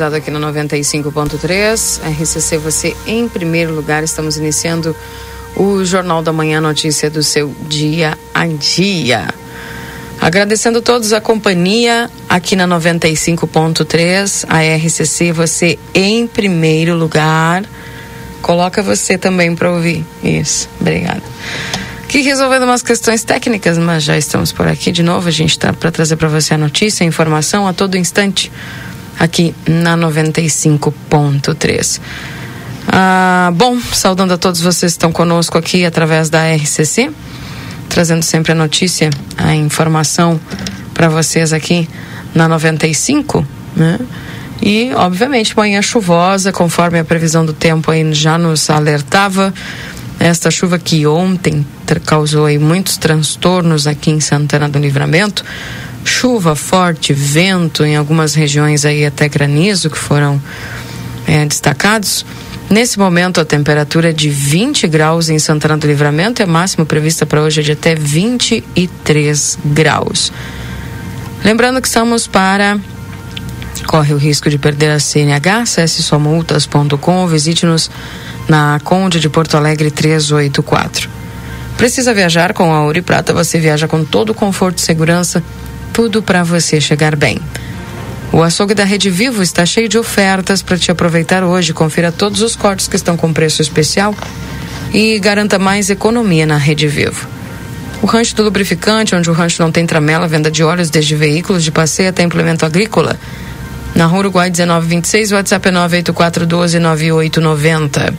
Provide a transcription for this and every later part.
Sintonizado aqui no 95.3. RCC, você em primeiro lugar. Estamos iniciando o Jornal da Manhã, notícia do seu dia a dia. Agradecendo todos a companhia aqui na 95.3, a RCC, você em primeiro lugar. Coloca você também para ouvir. Isso, obrigada. Que resolvendo umas questões técnicas, mas já estamos por aqui de novo. A gente está para trazer para você a notícia, a informação a todo instante aqui na 95.3. Ah, bom, saudando a todos vocês que estão conosco aqui através da RCC, trazendo sempre a notícia, a informação para vocês aqui na 95, né? E, obviamente, manhã chuvosa, conforme a previsão do tempo aí já nos alertava. Esta chuva que ontem causou aí muitos transtornos aqui em Santana do Livramento, chuva forte, vento, em algumas regiões aí até granizo que foram é, destacados. Nesse momento, a temperatura é de 20 graus em Santana do Livramento e a máxima prevista para hoje é de até 23 graus. Lembrando que estamos para. Corre o risco de perder a CNH, acesse somultas.com, visite-nos na Conde de Porto Alegre 384. Precisa viajar com a Ouro e Prata? Você viaja com todo o conforto e segurança tudo para você chegar bem. O açougue da Rede Vivo está cheio de ofertas para te aproveitar hoje. Confira todos os cortes que estão com preço especial e garanta mais economia na Rede Vivo. O rancho do lubrificante, onde o rancho não tem tramela, venda de óleos desde veículos de passeio até implemento agrícola. Na Rua Uruguai 1926, WhatsApp é 984129890.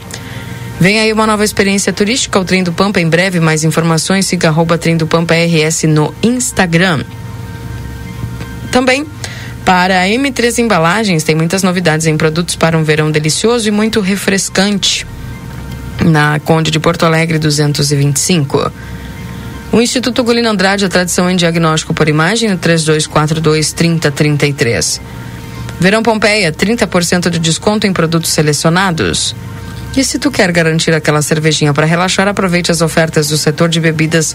Vem aí uma nova experiência turística, o Trem do Pampa. Em breve, mais informações, siga arroba Trem do Pampa RS no Instagram. Também para a M3 Embalagens tem muitas novidades em produtos para um verão delicioso e muito refrescante. Na Conde de Porto Alegre 225. O Instituto Golino Andrade, a tradição em diagnóstico por imagem, no 3242 3033. Verão Pompeia, 30% de desconto em produtos selecionados. E se tu quer garantir aquela cervejinha para relaxar, aproveite as ofertas do setor de bebidas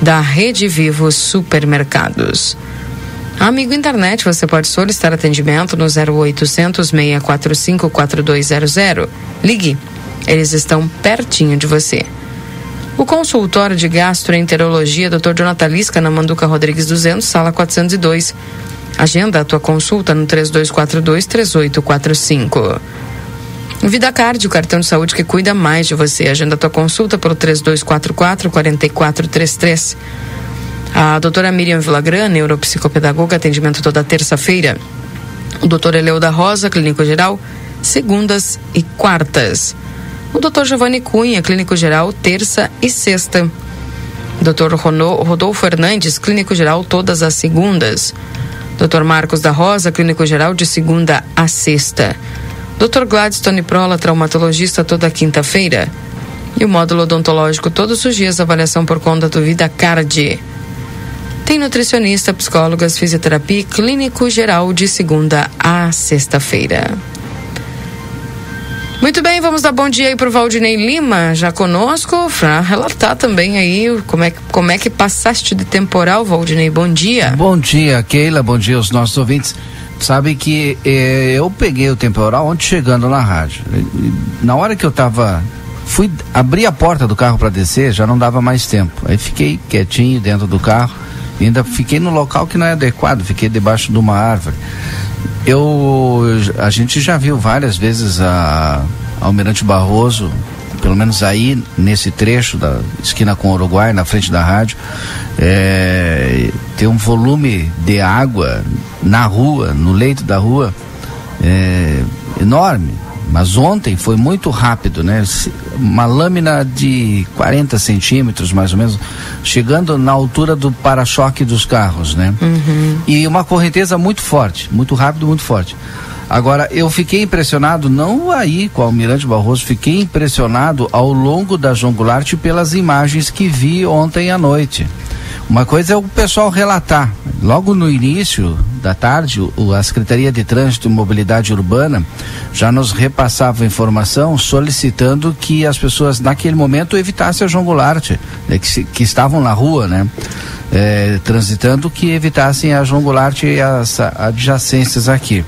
da Rede Vivo Supermercados. Amigo Internet, você pode solicitar atendimento no 0800 645 4200. Ligue, eles estão pertinho de você. O consultório de gastroenterologia Dr. Jonathan Lisca na Manduca Rodrigues 200, sala 402. Agenda a tua consulta no 3242 3845. Vida Card, o cartão de saúde que cuida mais de você. Agenda a tua consulta pelo 3244 4433. A doutora Miriam Vilagran, neuropsicopedagoga, atendimento toda terça-feira. O doutor Eleu da Rosa, clínico geral, segundas e quartas. O doutor Giovanni Cunha, clínico geral, terça e sexta. Doutor Rodolfo Fernandes, clínico geral, todas as segundas. Dr. Marcos da Rosa, clínico geral, de segunda a sexta. Dr. Gladstone Prola, traumatologista, toda quinta-feira. E o módulo odontológico todos os dias, avaliação por conta do Vida Card. Tem nutricionista, psicólogas, fisioterapia e clínico geral de segunda a sexta-feira. Muito bem, vamos dar bom dia aí pro Valdinei Lima, já conosco, para relatar também aí como é, como é que passaste de temporal, Valdinei. Bom dia. Bom dia, Keila, bom dia aos nossos ouvintes. Sabe que eh, eu peguei o temporal ontem chegando na rádio. Na hora que eu tava. Fui abrir a porta do carro para descer, já não dava mais tempo. Aí fiquei quietinho dentro do carro. Ainda fiquei no local que não é adequado, fiquei debaixo de uma árvore. Eu, a gente já viu várias vezes a Almirante Barroso, pelo menos aí nesse trecho da esquina com o Uruguai, na frente da rádio, é, tem um volume de água na rua, no leito da rua, é, enorme. Mas ontem foi muito rápido, né? Uma lâmina de 40 centímetros, mais ou menos, chegando na altura do para-choque dos carros, né? Uhum. E uma correnteza muito forte, muito rápido, muito forte. Agora, eu fiquei impressionado, não aí com o Almirante Barroso, fiquei impressionado ao longo da João Goulart pelas imagens que vi ontem à noite. Uma coisa é o pessoal relatar. Logo no início da tarde, o, a Secretaria de Trânsito e Mobilidade Urbana já nos repassava informação solicitando que as pessoas naquele momento evitassem a João Goulart, né, que, se, que estavam na rua, né? É, transitando, que evitassem a João Goulart e as adjacências aqui.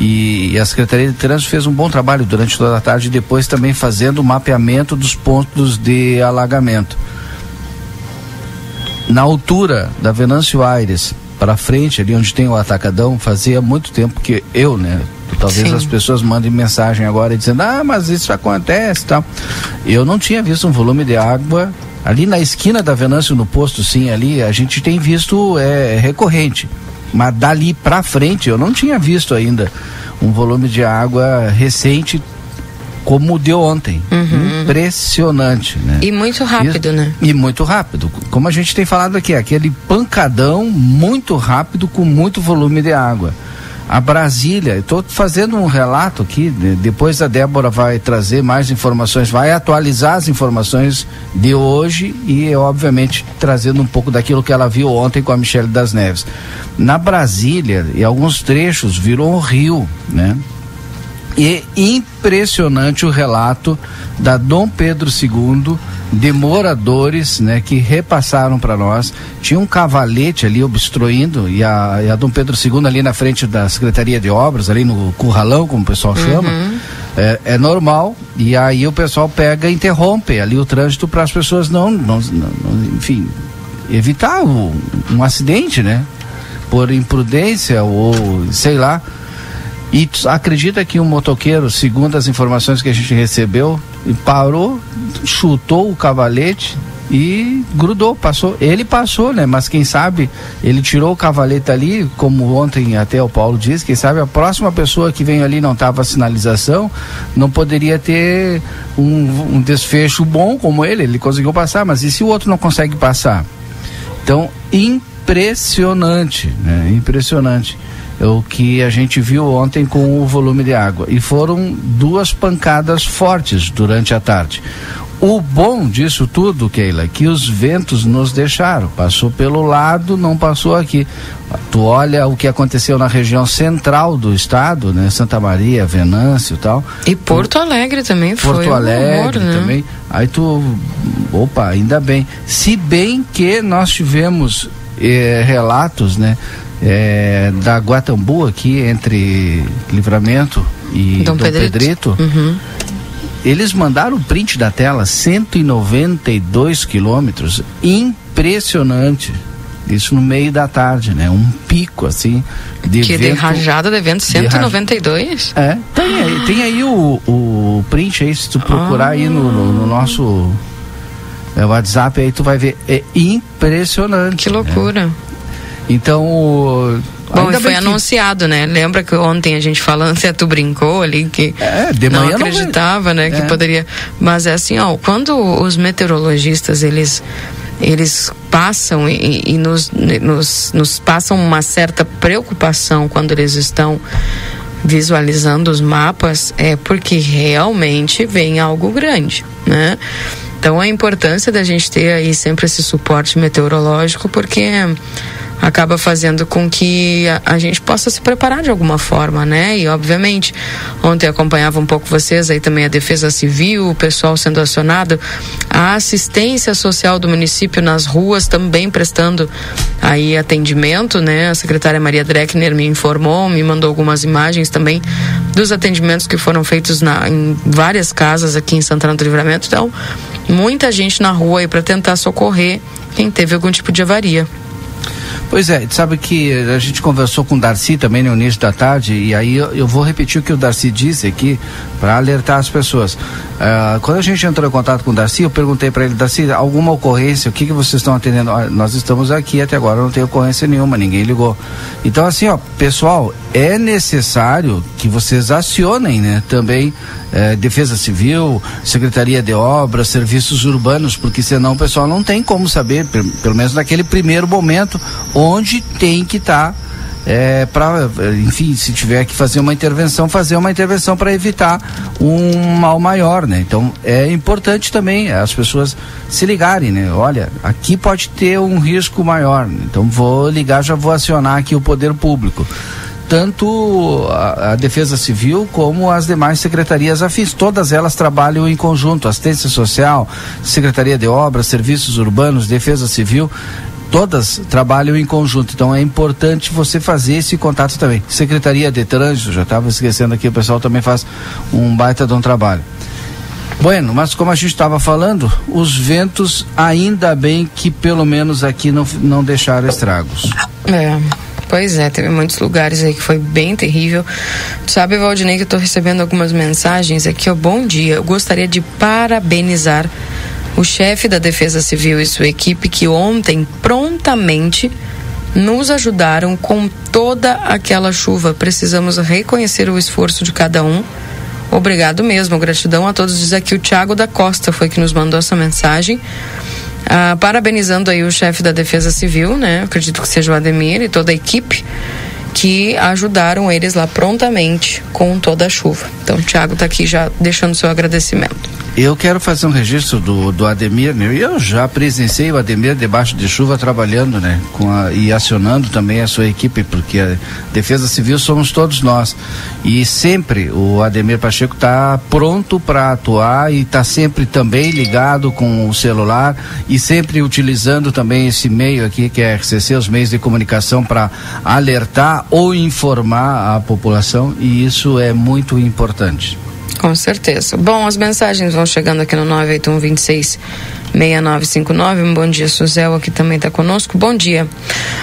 E, e, a Secretaria de Trânsito fez um bom trabalho durante toda a tarde, depois também fazendo o mapeamento dos pontos de alagamento na altura da Venâncio Aires para frente, ali onde tem o atacadão, fazia muito tempo que eu, né? Talvez Sim. as pessoas mandem mensagem agora dizendo, ah, mas isso acontece tal. Eu não tinha visto um volume de água ali na esquina da Venâncio, no posto, sim, ali, a gente tem visto é, recorrente. Mas dali para frente eu não tinha visto ainda um volume de água recente como o de ontem. Uhum. Impressionante, né? E muito rápido, e, né? E muito rápido. Como a gente tem falado aqui, aquele pancadão muito rápido com muito volume de água. A Brasília, estou fazendo um relato aqui, depois a Débora vai trazer mais informações, vai atualizar as informações de hoje e, obviamente, trazendo um pouco daquilo que ela viu ontem com a Michelle das Neves. Na Brasília, em alguns trechos, virou um rio, né? E impressionante o relato da Dom Pedro II de moradores, né, que repassaram para nós. Tinha um cavalete ali obstruindo e a, e a, Dom Pedro II ali na frente da Secretaria de Obras, ali no curralão, como o pessoal chama. Uhum. É, é, normal e aí o pessoal pega e interrompe ali o trânsito para as pessoas não, não, não, enfim, evitar o, um acidente, né? Por imprudência ou sei lá. E acredita que um motoqueiro, segundo as informações que a gente recebeu, parou, chutou o cavalete e grudou, passou. Ele passou, né? Mas quem sabe ele tirou o cavalete ali, como ontem até o Paulo disse, quem sabe a próxima pessoa que vem ali não estava sinalização, não poderia ter um, um desfecho bom como ele, ele conseguiu passar, mas e se o outro não consegue passar? Então, impressionante, né? Impressionante o que a gente viu ontem com o volume de água. E foram duas pancadas fortes durante a tarde. O bom disso tudo, Keila, é que os ventos nos deixaram. Passou pelo lado, não passou aqui. Tu olha o que aconteceu na região central do estado, né? Santa Maria, Venâncio e tal. E Porto Alegre também foi. Porto Alegre um né? também. Aí tu. Opa, ainda bem. Se bem que nós tivemos eh, relatos, né? É, da Guatambu aqui entre Livramento e Dom, Dom Pedrito, Pedrito uhum. eles mandaram o print da tela 192 quilômetros impressionante isso no meio da tarde, né? Um pico, assim, de Que vento, de rajada de vento 192? De é, tem aí, tem aí o, o print aí, se tu procurar ah. aí no, no, no nosso é, WhatsApp, aí tu vai ver. É impressionante. Que loucura. Né? Então. Bom, foi anunciado, né? Lembra que ontem a gente falando, se tu brincou ali, que é, de não acreditava, não né? É. Que poderia. Mas é assim, ó, quando os meteorologistas, eles eles passam e, e nos, nos, nos passam uma certa preocupação quando eles estão visualizando os mapas é porque realmente vem algo grande, né? Então a importância da gente ter aí sempre esse suporte meteorológico porque acaba fazendo com que a, a, gente possa se preparar de alguma forma, né? E obviamente, ontem acompanhava um pouco vocês aí também a Defesa Civil, o pessoal sendo acionado, a assistência social do município nas ruas também prestando aí atendimento, né? A secretária Maria Dreckner me informou, me mandou algumas imagens também dos atendimentos que foram feitos na, em várias casas aqui em Santana do Livramento. Então, muita gente na rua aí para tentar socorrer quem teve algum tipo de avaria. Pois é, sabe que a gente conversou com o Darcy também no início da tarde, e aí eu, eu vou repetir o que o Darcy disse aqui para alertar as pessoas. Uh, quando a gente entrou em contato com o Darcy, eu perguntei para ele, Darcy, alguma ocorrência? O que, que vocês estão atendendo? Ah, nós estamos aqui, até agora não tem ocorrência nenhuma, ninguém ligou. Então, assim, ó, pessoal, é necessário que vocês acionem, né, também eh, Defesa Civil, Secretaria de Obras, Serviços Urbanos, porque senão o pessoal não tem como saber, pelo menos naquele primeiro momento, onde tem que estar. Tá é, para, enfim, se tiver que fazer uma intervenção, fazer uma intervenção para evitar um mal maior, né? Então é importante também as pessoas se ligarem, né? Olha, aqui pode ter um risco maior, né? então vou ligar, já vou acionar aqui o poder público tanto a, a, Defesa Civil como as demais secretarias afins. Todas elas trabalham em conjunto, assistência social, Secretaria de Obras, Serviços Urbanos, Defesa Civil. Todas trabalham em conjunto, então é importante você fazer esse contato também. Secretaria de Trânsito, já estava esquecendo aqui, o pessoal também faz um baita de um trabalho. Bueno, mas como a gente estava falando, os ventos ainda bem que pelo menos aqui não, não deixaram estragos. É. Pois é, teve muitos lugares aí que foi bem terrível. Tu sabe, Valdinei, que eu tô recebendo algumas mensagens aqui, ó. Bom dia. Eu gostaria de parabenizar o chefe da Defesa Civil e sua equipe que ontem prontamente nos ajudaram com toda aquela chuva. Precisamos reconhecer o esforço de cada um. Obrigado mesmo, gratidão a todos. Diz aqui o Tiago da Costa foi que nos mandou essa mensagem. Ah, parabenizando aí o chefe da Defesa Civil, né? Acredito que seja o Ademir e toda a equipe que ajudaram eles lá prontamente com toda a chuva. Então, o Thiago está aqui já deixando seu agradecimento. Eu quero fazer um registro do, do Ademir, né? Eu já presenciei o Ademir debaixo de chuva trabalhando, né? Com a, e acionando também a sua equipe, porque a Defesa Civil somos todos nós. E sempre o Ademir Pacheco está pronto para atuar e está sempre também ligado com o celular e sempre utilizando também esse meio aqui, que é RCC, os meios de comunicação, para alertar ou informar a população, e isso é muito importante. Com certeza. Bom, as mensagens vão chegando aqui no 981 26 6959. Um bom dia, Suzel, aqui também está conosco. Bom dia.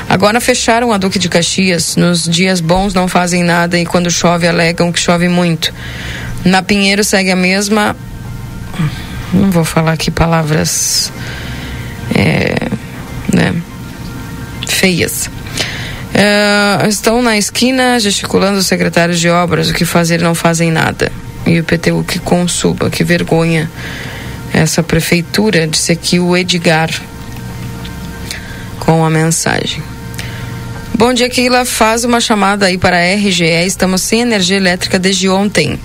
Agora fecharam a Duque de Caxias. Nos dias bons não fazem nada e quando chove alegam que chove muito. Na Pinheiro segue a mesma. Não vou falar aqui palavras. É, né, feias. É, estão na esquina gesticulando os secretários de obras. O que fazer não fazem nada e o PTU que consuma, que vergonha essa prefeitura, disse aqui o Edgar com a mensagem. Bom dia, Keila. Faz uma chamada aí para a RGE. Estamos sem energia elétrica desde ontem.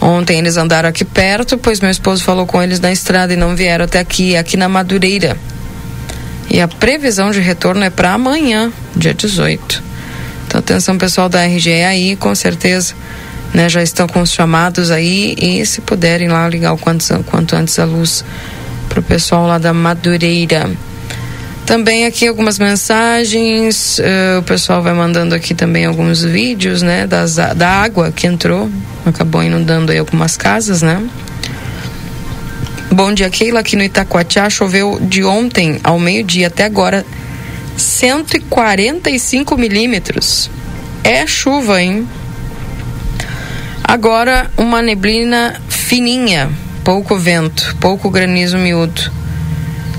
Ontem eles andaram aqui perto, pois meu esposo falou com eles na estrada e não vieram até aqui, aqui na Madureira. E a previsão de retorno é para amanhã, dia 18. Então, atenção pessoal da RGE aí, com certeza né, já estão com os chamados aí e se puderem lá ligar o quanto, quanto antes a luz para o pessoal lá da Madureira. Também aqui algumas mensagens, uh, o pessoal vai mandando aqui também alguns vídeos, né, das, da água que entrou, acabou inundando aí algumas casas, né? Bom dia, Keila, aqui no Itacoatiá choveu de ontem ao meio-dia até agora 145 milímetros. É chuva, hein? Agora, uma neblina fininha, pouco vento, pouco granizo miúdo.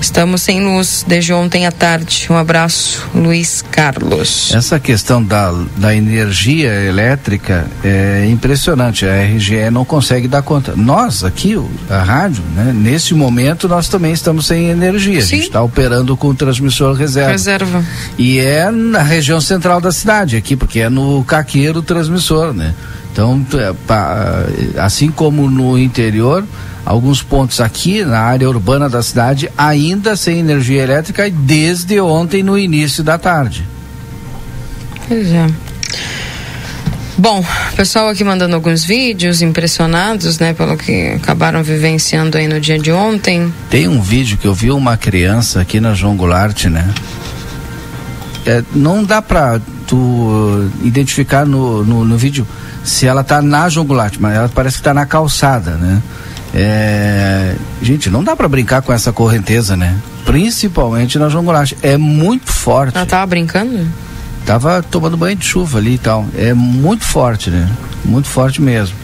Estamos sem luz desde ontem à tarde. Um abraço, Luiz Carlos. Essa questão da, da energia elétrica é impressionante. A RGE não consegue dar conta. Nós, aqui, a rádio, né, nesse momento, nós também estamos sem energia. Sim. A gente está operando com o transmissor reserva. Reserva. E é na região central da cidade, aqui, porque é no caqueiro o transmissor, né? Então, é, assim como no interior, alguns pontos aqui na área urbana da cidade ainda sem energia elétrica desde ontem no início da tarde. Pois é. Bom, pessoal aqui mandando alguns vídeos impressionados, né, pelo que acabaram vivenciando aí no dia de ontem. Tem um vídeo que eu vi uma criança aqui na João Goulart, né? É, não dá pra tu identificar no, no, no vídeo se ela tá na João mas ela parece que tá na calçada, né? É, gente, não dá para brincar com essa correnteza, né? Principalmente na João. É muito forte. Ela tava brincando? Tava tomando banho de chuva ali e tal. É muito forte, né? Muito forte mesmo.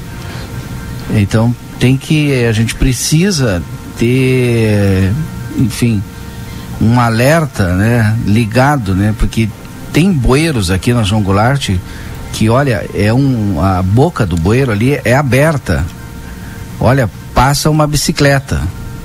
Então tem que. A gente precisa ter, enfim, um alerta, né? Ligado, né? Porque tem bueiros aqui na João Goulart que, olha, é um. A boca do bueiro ali é aberta. Olha, passa uma bicicleta,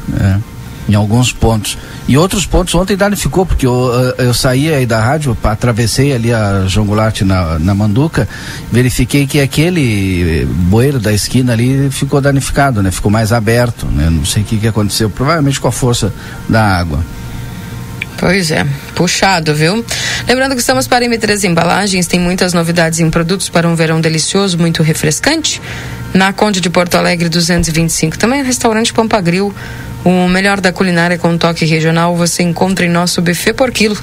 né? Em alguns pontos. E outros pontos ontem danificou, porque eu, eu saí aí da rádio, atravessei ali a João na, na Manduca, verifiquei que aquele bueiro da esquina ali ficou danificado, né? Ficou mais aberto, né? Não sei o que, que aconteceu, provavelmente com a força da água. Pois é, puxado, viu? Lembrando que estamos para M3 Embalagens, tem muitas novidades em produtos para um verão delicioso, muito refrescante. Na Conde de Porto Alegre 225, também restaurante Pampagril, o melhor da culinária com toque regional, você encontra em nosso buffet por quilo,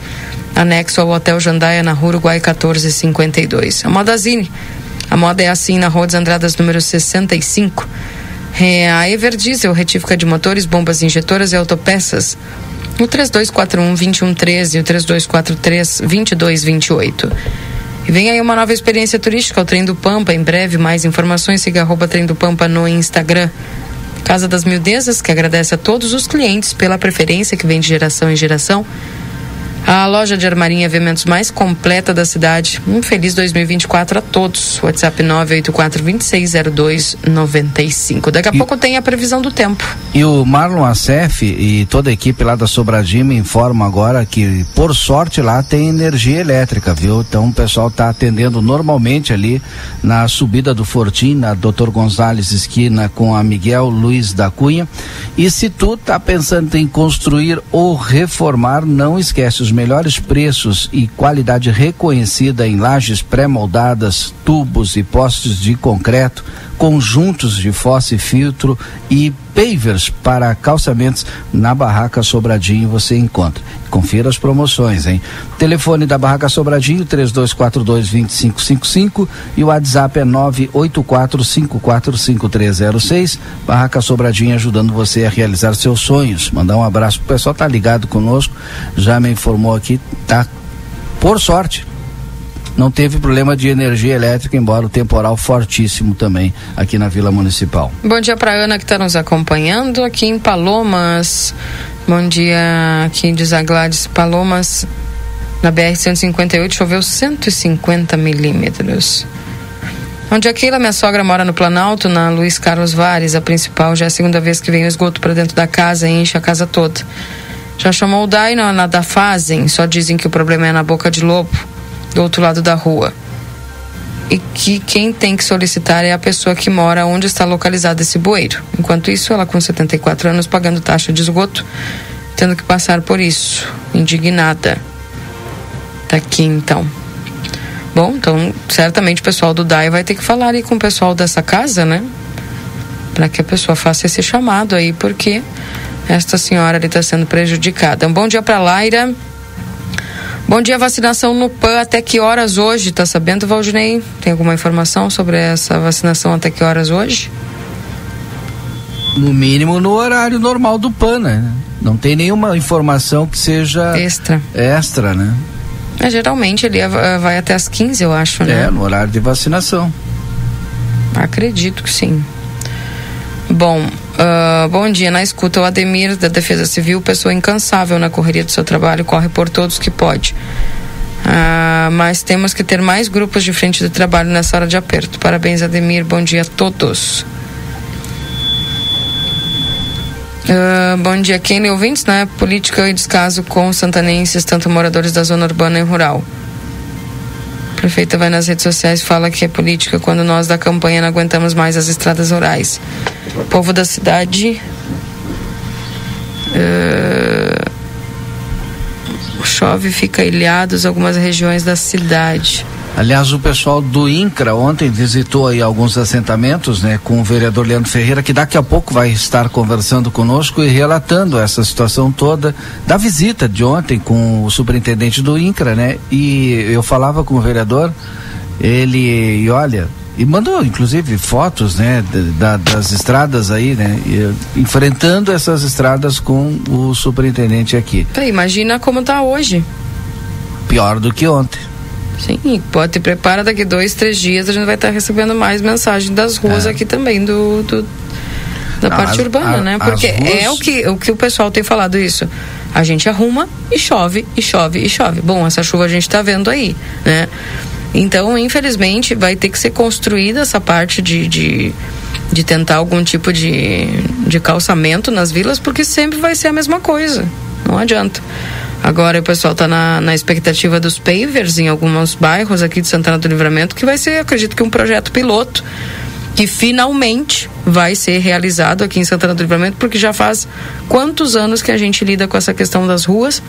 anexo ao Hotel Jandaia na Rua Uruguai 1452. A Modazine, a moda é assim na Rua dos Andradas número 65. É a Everdiesel, retífica de motores, bombas injetoras e autopeças o 3241 2113 e o 3243 2228. E vem aí uma nova experiência turística, o Trem do Pampa. Em breve, mais informações, siga arroba Trem do Pampa no Instagram. Casa das Mildezas, que agradece a todos os clientes pela preferência que vem de geração em geração. A loja de armarinha eventos mais completa da cidade. Um feliz 2024 a todos. WhatsApp 984-260295. Daqui a e, pouco tem a previsão do tempo. E o Marlon Acef e toda a equipe lá da Sobradinho me informam agora que, por sorte, lá tem energia elétrica, viu? Então o pessoal está atendendo normalmente ali na subida do Fortim, na Doutor Gonzalez esquina com a Miguel Luiz da Cunha. E se tu tá pensando em construir ou reformar, não esquece os melhores preços e qualidade reconhecida em lajes pré-moldadas, tubos e postes de concreto, conjuntos de fossa e filtro e pavers para calçamentos na Barraca Sobradinho você encontra. Confira as promoções, hein? Telefone da Barraca Sobradinho 3242 2555 e o WhatsApp é 984545306. Barraca Sobradinho ajudando você a realizar seus sonhos. Mandar um abraço pro pessoal tá ligado conosco, já me informou aqui, tá por sorte não teve problema de energia elétrica, embora o temporal fortíssimo também aqui na Vila Municipal. Bom dia para Ana que está nos acompanhando aqui em Palomas. Bom dia aqui diz a Gladys Palomas. Na BR-158 choveu 150 milímetros. Onde Aquila, minha sogra, mora no Planalto, na Luiz Carlos Vares, a principal. Já é a segunda vez que vem o esgoto para dentro da casa e enche a casa toda. Já chamou o DAI na, na da Fazem, só dizem que o problema é na boca de lobo do outro lado da rua. E que quem tem que solicitar é a pessoa que mora onde está localizado esse bueiro. Enquanto isso, ela com 74 anos pagando taxa de esgoto, tendo que passar por isso, indignada. Tá aqui então. Bom, então certamente o pessoal do DAI vai ter que falar aí com o pessoal dessa casa, né? Para que a pessoa faça esse chamado aí, porque esta senhora ali está sendo prejudicada. Um bom dia para Laira. Bom dia, vacinação no PAN até que horas hoje? Tá sabendo, Valdinei? Tem alguma informação sobre essa vacinação até que horas hoje? No mínimo no horário normal do PAN, né? Não tem nenhuma informação que seja extra, extra né? É, geralmente ele vai até as 15, eu acho, né? É, no horário de vacinação. Acredito que sim. Bom, Uh, bom dia, na escuta, o Ademir da Defesa Civil, pessoa incansável na correria do seu trabalho, corre por todos que pode. Uh, mas temos que ter mais grupos de frente de trabalho nessa hora de aperto. Parabéns, Ademir. Bom dia a todos. Uh, bom dia, Kenny ouvintes, né? Política e descaso com santanenses, tanto moradores da zona urbana e rural. Prefeita vai nas redes sociais e fala que é política quando nós da campanha não aguentamos mais as estradas rurais. O povo da cidade. Uh, chove, fica ilhados algumas regiões da cidade. Aliás, o pessoal do INCRA ontem visitou aí alguns assentamentos, né, com o vereador Leandro Ferreira, que daqui a pouco vai estar conversando conosco e relatando essa situação toda da visita de ontem com o superintendente do INCRA, né? E eu falava com o vereador, ele, e olha, e mandou inclusive fotos né da, das estradas aí né e, enfrentando essas estradas com o superintendente aqui. Imagina como está hoje. Pior do que ontem sim pode te prepara daqui dois três dias a gente vai estar recebendo mais mensagem das ruas é. aqui também do, do da Não, parte as, urbana a, né porque ruas... é o que o que o pessoal tem falado isso a gente arruma e chove e chove e chove bom essa chuva a gente está vendo aí né então, infelizmente, vai ter que ser construída essa parte de, de, de tentar algum tipo de, de calçamento nas vilas, porque sempre vai ser a mesma coisa. Não adianta. Agora o pessoal está na, na expectativa dos pavers em alguns bairros aqui de Santana do Livramento, que vai ser, acredito que, um projeto piloto que finalmente vai ser realizado aqui em Santana do Livramento, porque já faz quantos anos que a gente lida com essa questão das ruas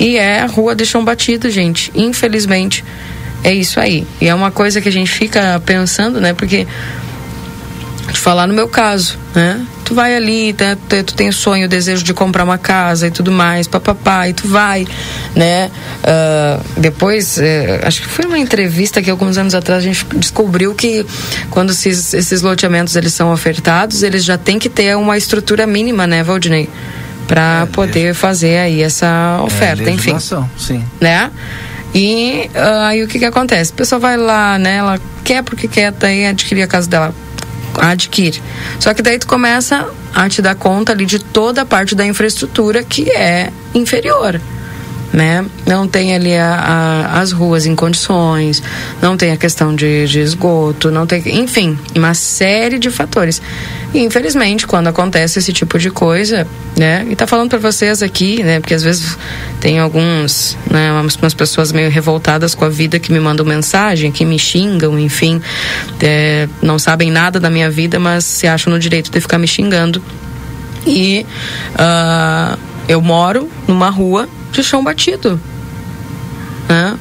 e é a rua de chão batido, gente. Infelizmente, é isso aí. E é uma coisa que a gente fica pensando, né? Porque te falar no meu caso, né? Tu vai ali, tá, tu, tu tem o sonho, o desejo de comprar uma casa e tudo mais, papapá, e tu vai, né? Uh, depois, uh, acho que foi uma entrevista que alguns anos atrás a gente descobriu que quando esses, esses loteamentos eles são ofertados, eles já tem que ter uma estrutura mínima, né, Valdinei? Para é, poder fazer aí essa oferta, é, enfim. Sim. Né? E uh, aí o que que acontece? A pessoa vai lá, né? Ela quer porque quer, daí adquirir a casa dela. Adquire. Só que daí tu começa a te dar conta ali de toda a parte da infraestrutura que é inferior né? Não tem ali a, a, as ruas em condições, não tem a questão de, de, esgoto, não tem, enfim, uma série de fatores. E infelizmente, quando acontece esse tipo de coisa, né? E tá falando para vocês aqui, né? Porque às vezes tem alguns, né? Umas, pessoas meio revoltadas com a vida que me mandam mensagem, que me xingam, enfim, é, não sabem nada da minha vida, mas se acham no direito de ficar me xingando. E uh, eu moro numa rua de chão batido. Né?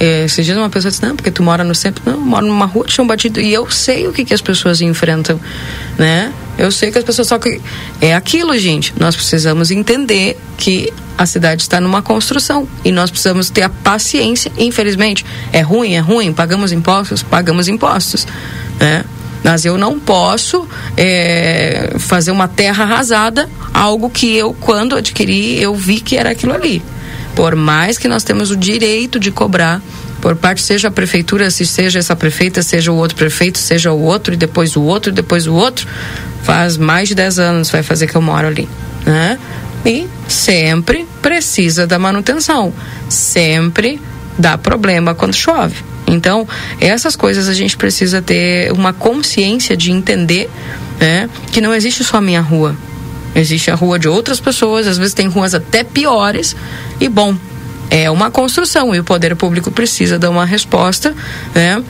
É, esses dias uma pessoa disse, não, porque tu mora no centro. Não, eu moro numa rua de chão batido. E eu sei o que, que as pessoas enfrentam, né? Eu sei que as pessoas só que... É aquilo, gente. Nós precisamos entender que a cidade está numa construção. E nós precisamos ter a paciência. Infelizmente, é ruim, é ruim. Pagamos impostos, pagamos impostos, né? Mas eu não posso é, fazer uma terra arrasada, algo que eu, quando adquiri, eu vi que era aquilo ali. Por mais que nós temos o direito de cobrar, por parte seja a prefeitura, se seja essa prefeita, seja o outro prefeito, seja o outro, e depois o outro, e depois o outro, faz mais de 10 anos vai fazer que eu moro ali, né? E sempre precisa da manutenção, sempre dá problema quando chove. Então, essas coisas a gente precisa ter uma consciência de entender né, que não existe só a minha rua. Existe a rua de outras pessoas, às vezes tem ruas até piores. E, bom, é uma construção e o poder público precisa dar uma resposta, né?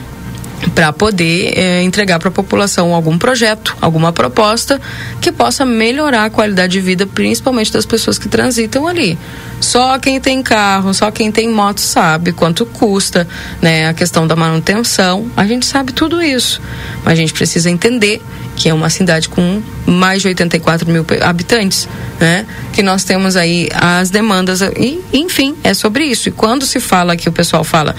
Para poder é, entregar para a população algum projeto, alguma proposta que possa melhorar a qualidade de vida, principalmente das pessoas que transitam ali. Só quem tem carro, só quem tem moto sabe quanto custa, né? A questão da manutenção, a gente sabe tudo isso. Mas a gente precisa entender que é uma cidade com mais de 84 mil habitantes, né? Que nós temos aí as demandas e, enfim, é sobre isso. E quando se fala que o pessoal fala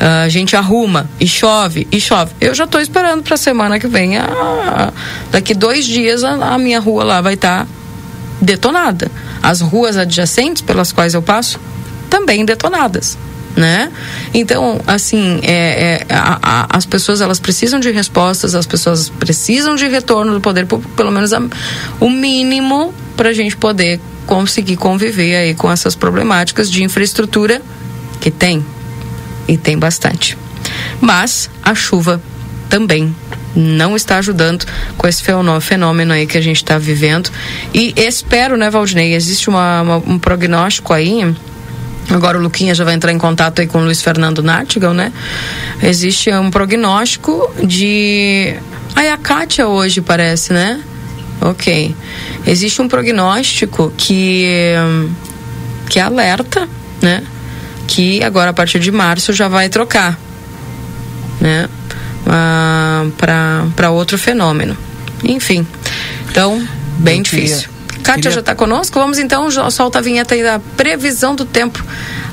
a gente arruma e chove e chove. Eu já estou esperando para a semana que vem. A, daqui dois dias a, a minha rua lá vai estar tá detonada. As ruas adjacentes pelas quais eu passo também detonadas. né? Então, assim, é, é, a, a, as pessoas elas precisam de respostas, as pessoas precisam de retorno do poder público, pelo menos o mínimo para a gente poder conseguir conviver aí com essas problemáticas de infraestrutura que tem e tem bastante. Mas a chuva também não está ajudando com esse fenômeno aí que a gente está vivendo. E espero, né, Valdinei? Existe uma, uma, um prognóstico aí. Agora o Luquinha já vai entrar em contato aí com o Luiz Fernando Nartigal, né? Existe um prognóstico de. Aí a Kátia hoje parece, né? Ok. Existe um prognóstico que, que alerta, né? Que agora a partir de março já vai trocar, né? Ah, para outro fenômeno. Enfim. Então, bem Eu difícil. Queria, Kátia queria... já está conosco. Vamos então, solta a vinheta aí da previsão do tempo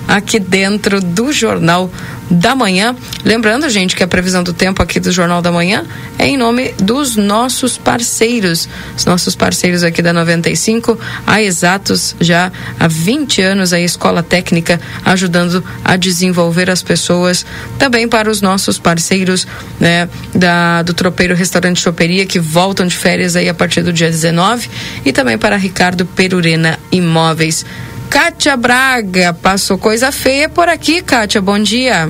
aqui dentro do Jornal da Manhã. Lembrando, gente, que a previsão do tempo aqui do Jornal da Manhã é em nome dos nossos parceiros, os nossos parceiros aqui da 95, há exatos já há 20 anos a Escola Técnica ajudando a desenvolver as pessoas, também para os nossos parceiros né, da, do Tropeiro Restaurante Choperia que voltam de férias aí a partir do dia 19 e também para Ricardo Perurena Imóveis. Kátia Braga, passou coisa feia por aqui, Kátia, bom dia.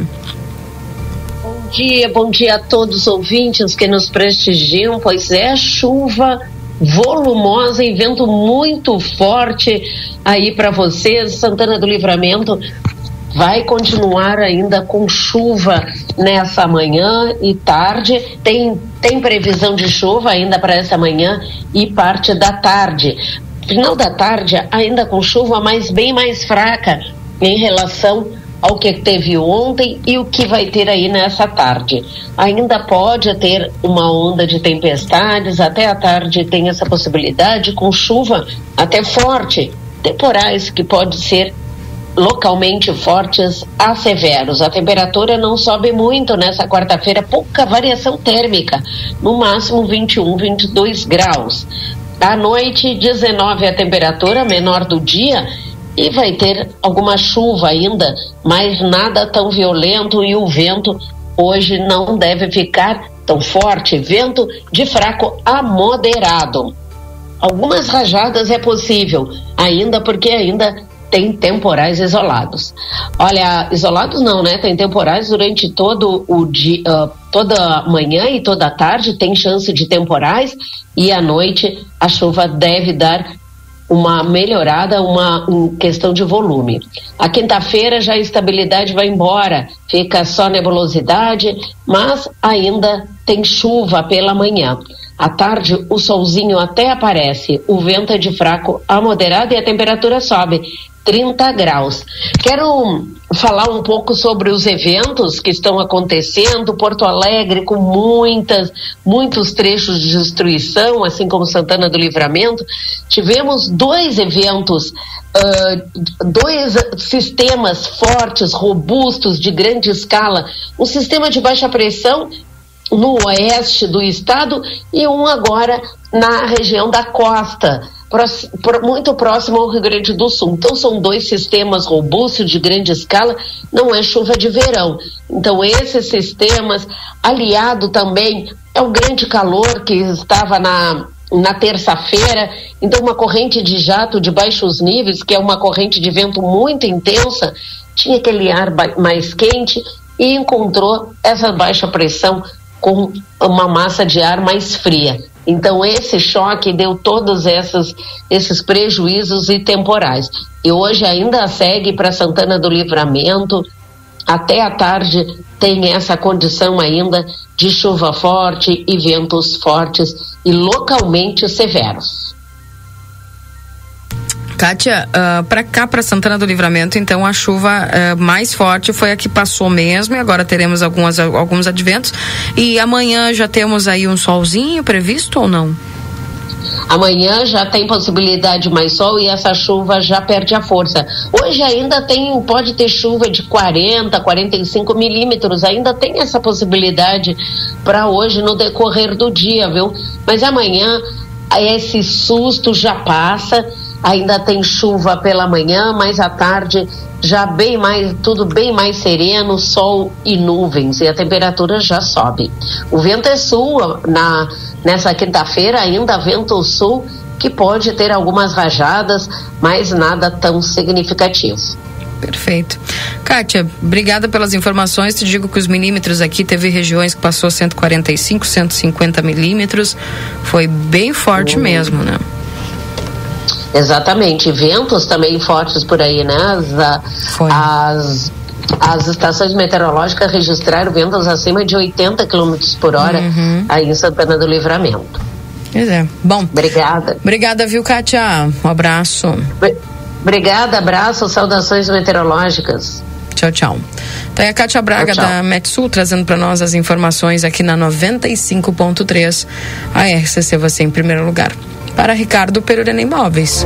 Bom dia, bom dia a todos os ouvintes que nos prestigiam, pois é, chuva volumosa e vento muito forte aí para vocês, Santana do Livramento vai continuar ainda com chuva nessa manhã e tarde. Tem, tem previsão de chuva ainda para essa manhã e parte da tarde final da tarde, ainda com chuva, mas bem mais fraca em relação ao que teve ontem e o que vai ter aí nessa tarde. Ainda pode ter uma onda de tempestades, até a tarde tem essa possibilidade, com chuva até forte, temporais, que pode ser localmente fortes a severos. A temperatura não sobe muito nessa quarta-feira, pouca variação térmica, no máximo 21, 22 graus. À noite, 19 a temperatura, menor do dia, e vai ter alguma chuva ainda, mas nada tão violento e o vento hoje não deve ficar tão forte. Vento de fraco a moderado. Algumas rajadas é possível, ainda porque ainda tem temporais isolados. Olha, isolados não, né? Tem temporais durante todo o dia, uh, toda manhã e toda tarde tem chance de temporais e à noite a chuva deve dar uma melhorada, uma um, questão de volume. A quinta-feira já a estabilidade vai embora, fica só nebulosidade, mas ainda tem chuva pela manhã. À tarde, o solzinho até aparece, o vento é de fraco a moderado e a temperatura sobe. 30 graus. Quero falar um pouco sobre os eventos que estão acontecendo. Porto Alegre com muitas, muitos trechos de destruição, assim como Santana do Livramento. Tivemos dois eventos, uh, dois sistemas fortes, robustos, de grande escala. Um sistema de baixa pressão no oeste do estado e um agora na região da costa muito próximo ao Rio Grande do Sul. Então, são dois sistemas robustos de grande escala, não é chuva de verão. Então, esses sistemas, aliado também ao grande calor que estava na, na terça-feira, então uma corrente de jato de baixos níveis, que é uma corrente de vento muito intensa, tinha aquele ar mais quente e encontrou essa baixa pressão com uma massa de ar mais fria. Então esse choque deu todos esses, esses prejuízos e temporais. E hoje ainda segue para Santana do Livramento. Até a tarde tem essa condição ainda de chuva forte e ventos fortes e localmente severos. Kátia, uh, ah, para cá, para Santana do Livramento, então a chuva uh, mais forte foi a que passou mesmo, e agora teremos algumas, alguns adventos. E amanhã já temos aí um solzinho previsto ou não? Amanhã já tem possibilidade mais sol e essa chuva já perde a força. Hoje ainda tem, pode ter chuva de 40, 45 milímetros, ainda tem essa possibilidade para hoje no decorrer do dia, viu? Mas amanhã esse susto já passa ainda tem chuva pela manhã, mas à tarde já bem mais, tudo bem mais sereno, sol e nuvens, e a temperatura já sobe. O vento é sul, na, nessa quinta-feira ainda vento sul, que pode ter algumas rajadas, mas nada tão significativo. Perfeito. Kátia, obrigada pelas informações. Te digo que os milímetros aqui teve regiões que passou 145, 150 milímetros. Foi bem forte uhum. mesmo, né? Exatamente. Ventos também fortes por aí, né? As, as, as estações meteorológicas registraram ventos acima de 80 km por hora uhum. aí em Santana do Livramento. Pois é. Bom. Obrigada. Obrigada, viu, Kátia? Um abraço. Obrigada, abraço, saudações meteorológicas. Tchau, tchau. Tá aí a Kátia Braga tchau, tchau. da Metsul trazendo para nós as informações aqui na 95.3. A RCC você em primeiro lugar para Ricardo Perurena Imóveis.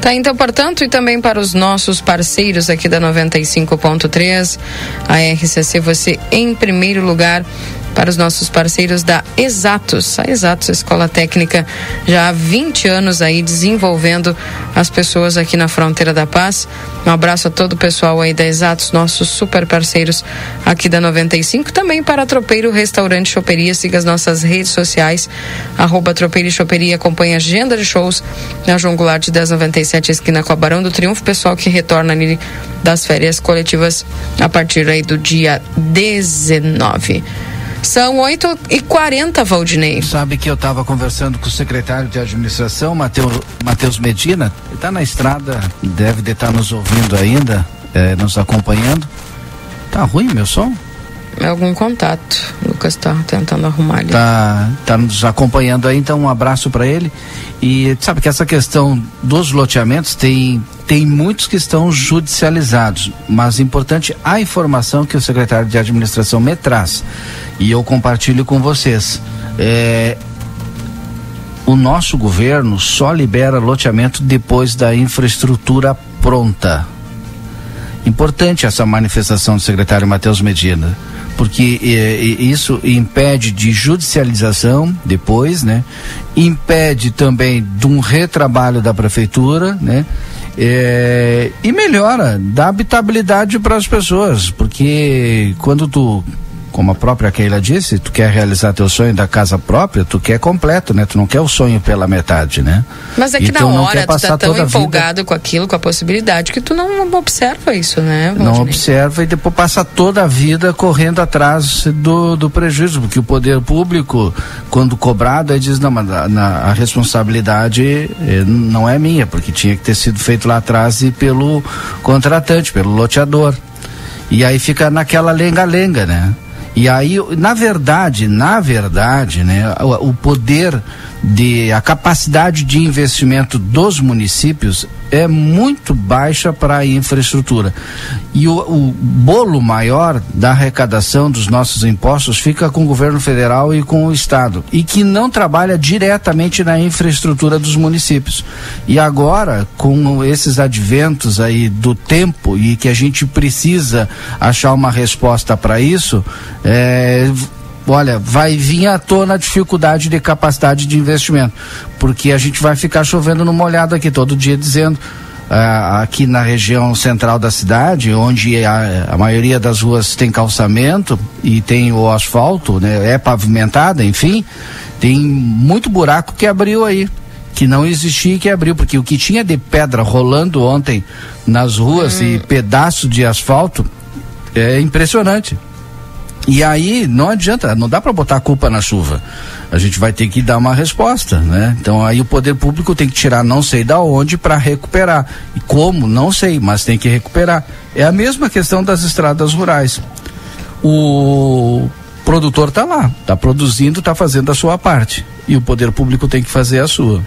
Tá, então, portanto, e também para os nossos parceiros aqui da 95.3, a RCC, você em primeiro lugar para os nossos parceiros da Exatos. A Exatos Escola Técnica já há 20 anos aí desenvolvendo as pessoas aqui na fronteira da paz. Um abraço a todo o pessoal aí da Exatos, nossos super parceiros aqui da 95. Também para Tropeiro Restaurante Choperia. Siga as nossas redes sociais, arroba Tropeiro e Choperia. Acompanhe a agenda de shows na João Goulart de 1097, esquina com a Barão do Triunfo. Pessoal que retorna ali das férias coletivas a partir aí do dia 19. São 8 e 40 Valdinei. Sabe que eu estava conversando com o secretário de administração, Matheus Medina. Ele está na estrada, deve estar nos ouvindo ainda, é, nos acompanhando. Tá ruim meu som? É algum contato. O Lucas está tentando arrumar ali. Tá, tá nos acompanhando aí, então um abraço para ele. E sabe que essa questão dos loteamentos tem tem muitos que estão judicializados, mas importante a informação que o secretário de administração me traz e eu compartilho com vocês. É, o nosso governo só libera loteamento depois da infraestrutura pronta. Importante essa manifestação do secretário Matheus Medina, porque é, isso impede de judicialização depois, né? Impede também de um retrabalho da prefeitura, né? É, e melhora, dá habitabilidade para as pessoas, porque quando tu como a própria Keila disse, tu quer realizar teu sonho da casa própria, tu quer completo, né? Tu não quer o sonho pela metade, né? Mas é que na hora tu tá tão empolgado com aquilo, com a possibilidade, que tu não observa isso, né? Valdinei? Não observa e depois passa toda a vida correndo atrás do, do prejuízo, porque o poder público, quando cobrado, aí diz, não, mas na, na, a responsabilidade eh, não é minha, porque tinha que ter sido feito lá atrás e pelo contratante, pelo loteador. E aí fica naquela lenga-lenga, né? E aí, na verdade, na verdade, né, o, o poder de a capacidade de investimento dos municípios é muito baixa para a infraestrutura. E o, o, bolo maior da arrecadação dos nossos impostos fica com o governo federal e com o estado, e que não trabalha diretamente na infraestrutura dos municípios. E agora, com esses adventos aí do tempo e que a gente precisa achar uma resposta para isso, é, olha, vai vir à tona a dificuldade de capacidade de investimento, porque a gente vai ficar chovendo no molhado aqui todo dia dizendo Uh, aqui na região central da cidade, onde a, a, maioria das ruas tem calçamento e tem o asfalto, né, é pavimentada, enfim, tem muito buraco que abriu aí, que não existia e que abriu, porque o que tinha de pedra rolando ontem nas ruas hum. e pedaço de asfalto é impressionante. E aí não adianta, não dá para botar a culpa na chuva. A gente vai ter que dar uma resposta, né? Então aí o poder público tem que tirar não sei da onde para recuperar. E como? Não sei, mas tem que recuperar. É a mesma questão das estradas rurais. O produtor está lá, está produzindo, está fazendo a sua parte. E o poder público tem que fazer a sua.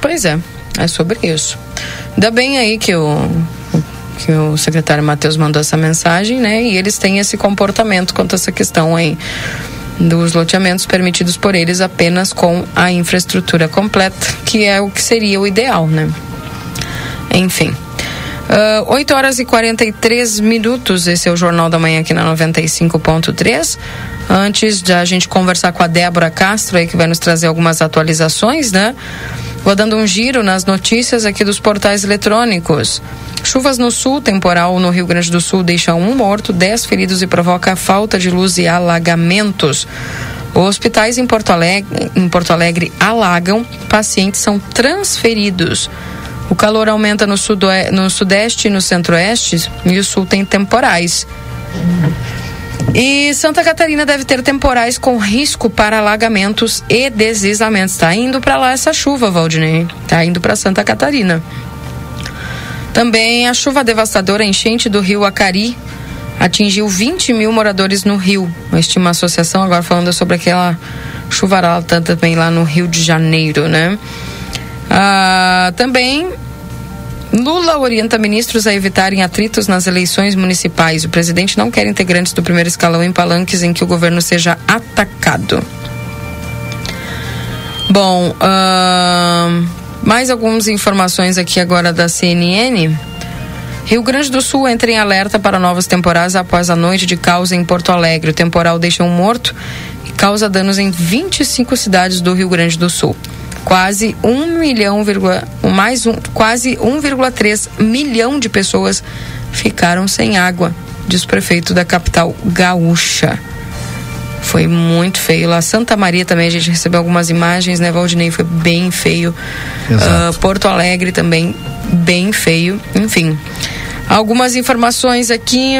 Pois é, é sobre isso. Ainda bem aí que o, que o secretário Matheus mandou essa mensagem, né? E eles têm esse comportamento quanto a essa questão aí dos loteamentos permitidos por eles apenas com a infraestrutura completa, que é o que seria o ideal, né? Enfim. Uh, 8 horas e 43 minutos, esse é o Jornal da Manhã aqui na 95.3. Antes de a gente conversar com a Débora Castro aí, que vai nos trazer algumas atualizações, né? Vou dando um giro nas notícias aqui dos portais eletrônicos. Chuvas no sul, temporal no Rio Grande do Sul deixa um morto, dez feridos e provoca falta de luz e alagamentos. Hospitais em Porto Alegre, em Porto Alegre alagam, pacientes são transferidos. O calor aumenta no, no sudeste e no centro-oeste e o sul tem temporais. E Santa Catarina deve ter temporais com risco para alagamentos e deslizamentos. Está indo para lá essa chuva, Valdinei. Está indo para Santa Catarina. Também a chuva devastadora enchente do rio Acari atingiu 20 mil moradores no rio. Estima a associação agora falando sobre aquela chuvarada também lá no Rio de Janeiro, né? Ah, também Lula orienta ministros a evitarem atritos nas eleições municipais. O presidente não quer integrantes do primeiro escalão em palanques em que o governo seja atacado. Bom, uh, mais algumas informações aqui agora da CNN. Rio Grande do Sul entra em alerta para novas temporadas após a noite de causa em Porto Alegre. O temporal deixa um morto e causa danos em 25 cidades do Rio Grande do Sul quase 1 milhão, mais um, quase 1,3 milhão de pessoas ficaram sem água, diz o prefeito da capital gaúcha. Foi muito feio. Lá Santa Maria também a gente recebeu algumas imagens, né, Valdinei? Foi bem feio. Uh, Porto Alegre também, bem feio. Enfim. Algumas informações aqui.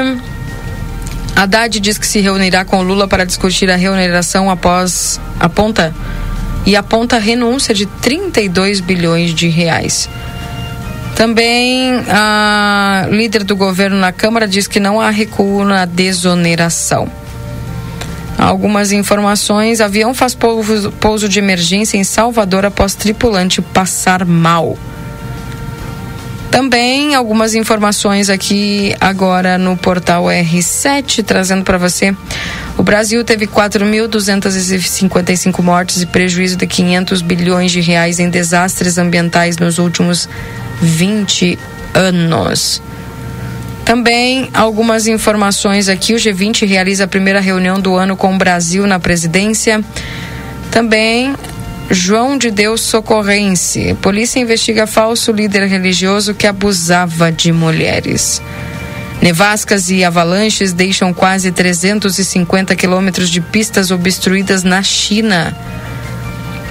Haddad diz que se reunirá com Lula para discutir a remuneração após. Aponta e aponta renúncia de 32 bilhões de reais. Também a líder do governo na Câmara diz que não há recuo na desoneração. Algumas informações: avião faz pouso, pouso de emergência em Salvador após tripulante passar mal. Também algumas informações aqui agora no portal R7, trazendo para você. O Brasil teve 4.255 mortes e prejuízo de 500 bilhões de reais em desastres ambientais nos últimos 20 anos. Também algumas informações aqui. O G20 realiza a primeira reunião do ano com o Brasil na presidência. Também João de Deus Socorrense. Polícia investiga falso líder religioso que abusava de mulheres. Nevascas e avalanches deixam quase 350 quilômetros de pistas obstruídas na China.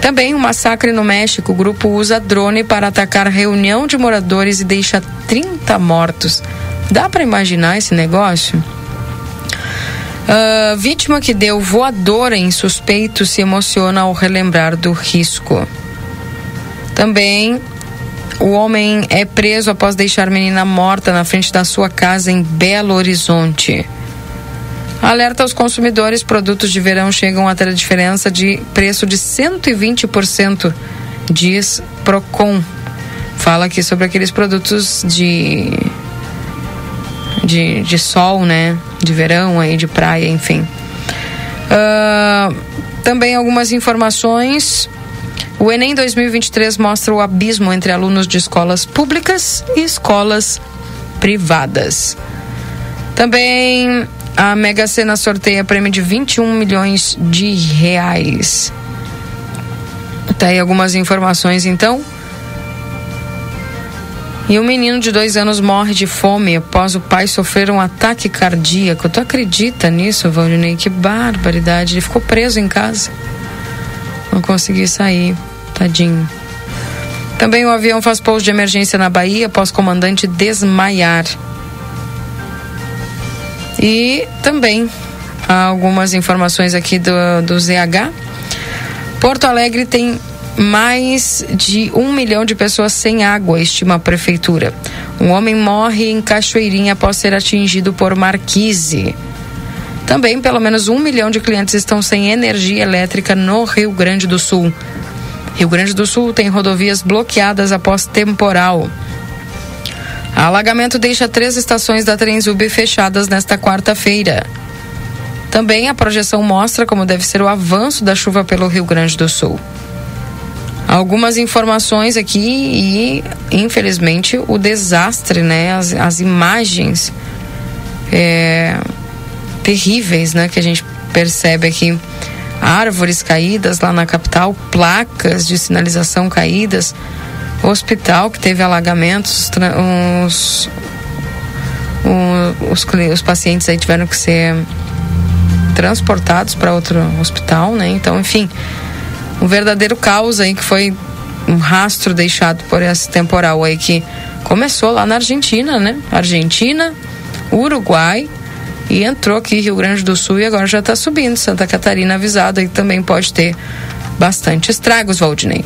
Também um massacre no México. O grupo usa drone para atacar reunião de moradores e deixa 30 mortos. Dá para imaginar esse negócio? Uh, vítima que deu voadora em suspeito se emociona ao relembrar do risco. Também o homem é preso após deixar menina morta na frente da sua casa em Belo Horizonte. Alerta aos consumidores: produtos de verão chegam a ter a diferença de preço de 120%, diz Procon. Fala aqui sobre aqueles produtos de de, de sol, né? De verão aí, de praia, enfim. Uh, também algumas informações. O Enem 2023 mostra o abismo entre alunos de escolas públicas e escolas privadas. Também a Mega Sena sorteia prêmio de 21 milhões de reais. Tá aí algumas informações então. E um menino de dois anos morre de fome após o pai sofrer um ataque cardíaco. Tu acredita nisso, Valdinei? Que barbaridade. Ele ficou preso em casa. Não conseguiu sair. Tadinho. Também o avião faz pouso de emergência na Bahia após comandante desmaiar. E também há algumas informações aqui do, do ZH. Porto Alegre tem mais de um milhão de pessoas sem água, estima a prefeitura. Um homem morre em Cachoeirinha após ser atingido por marquise. Também, pelo menos um milhão de clientes estão sem energia elétrica no Rio Grande do Sul. Rio Grande do Sul tem rodovias bloqueadas após temporal. Alagamento deixa três estações da Trenzub fechadas nesta quarta-feira. Também a projeção mostra como deve ser o avanço da chuva pelo Rio Grande do Sul. Algumas informações aqui e, infelizmente, o desastre, né? As, as imagens é, terríveis, né? Que a gente percebe aqui. Árvores caídas lá na capital, placas de sinalização caídas hospital que teve alagamentos, os, os, os pacientes aí tiveram que ser transportados para outro hospital, né? Então, enfim, um verdadeiro caos aí que foi um rastro deixado por esse temporal aí que começou lá na Argentina, né? Argentina, Uruguai e entrou aqui Rio Grande do Sul e agora já está subindo. Santa Catarina avisada e também pode ter bastante estragos, Valdinei.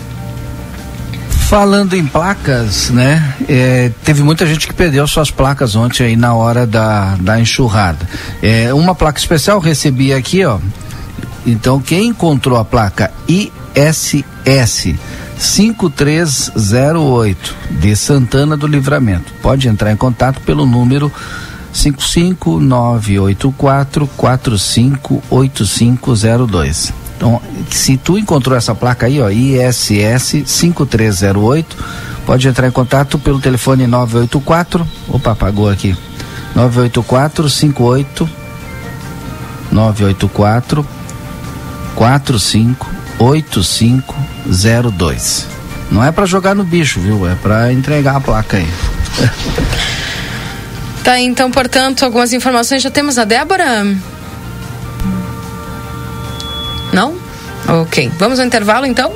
Falando em placas, né? É, teve muita gente que perdeu suas placas ontem aí na hora da, da enxurrada. É, uma placa especial recebi aqui, ó. Então quem encontrou a placa ISS 5308 de Santana do Livramento, pode entrar em contato pelo número 55984 458502. Então, se tu encontrou essa placa aí, ó, ISS 5308, pode entrar em contato pelo telefone 984. Opa, apagou aqui. 984 58 984 45 8502. Não é para jogar no bicho, viu? É para entregar a placa aí. Tá, então, portanto, algumas informações já temos a Débora. Não? Ok. Vamos ao intervalo então?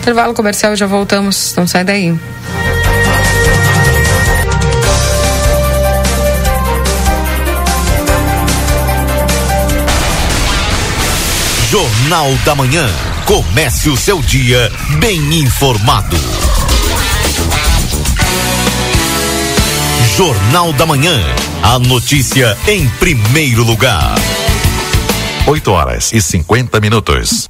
Intervalo comercial, já voltamos. Não sai daí. Jornal da Manhã. Comece o seu dia bem informado. Jornal da Manhã. A notícia em primeiro lugar. 8 horas e 50 minutos.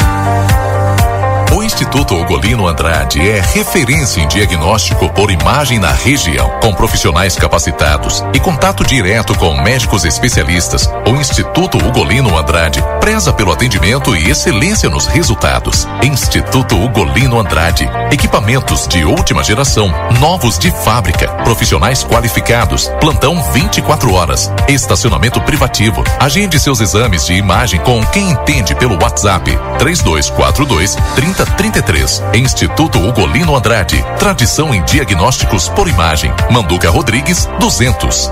Instituto Ugolino Andrade é referência em diagnóstico por imagem na região, com profissionais capacitados e contato direto com médicos especialistas. O Instituto Ugolino Andrade preza pelo atendimento e excelência nos resultados. Instituto Ugolino Andrade, equipamentos de última geração, novos de fábrica, profissionais qualificados, plantão 24 horas, estacionamento privativo. Agende seus exames de imagem com quem entende pelo WhatsApp 3242 30 33. Instituto Ugolino Andrade. Tradição em diagnósticos por imagem. Manduca Rodrigues, 200.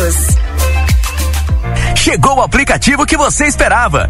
Chegou o aplicativo que você esperava.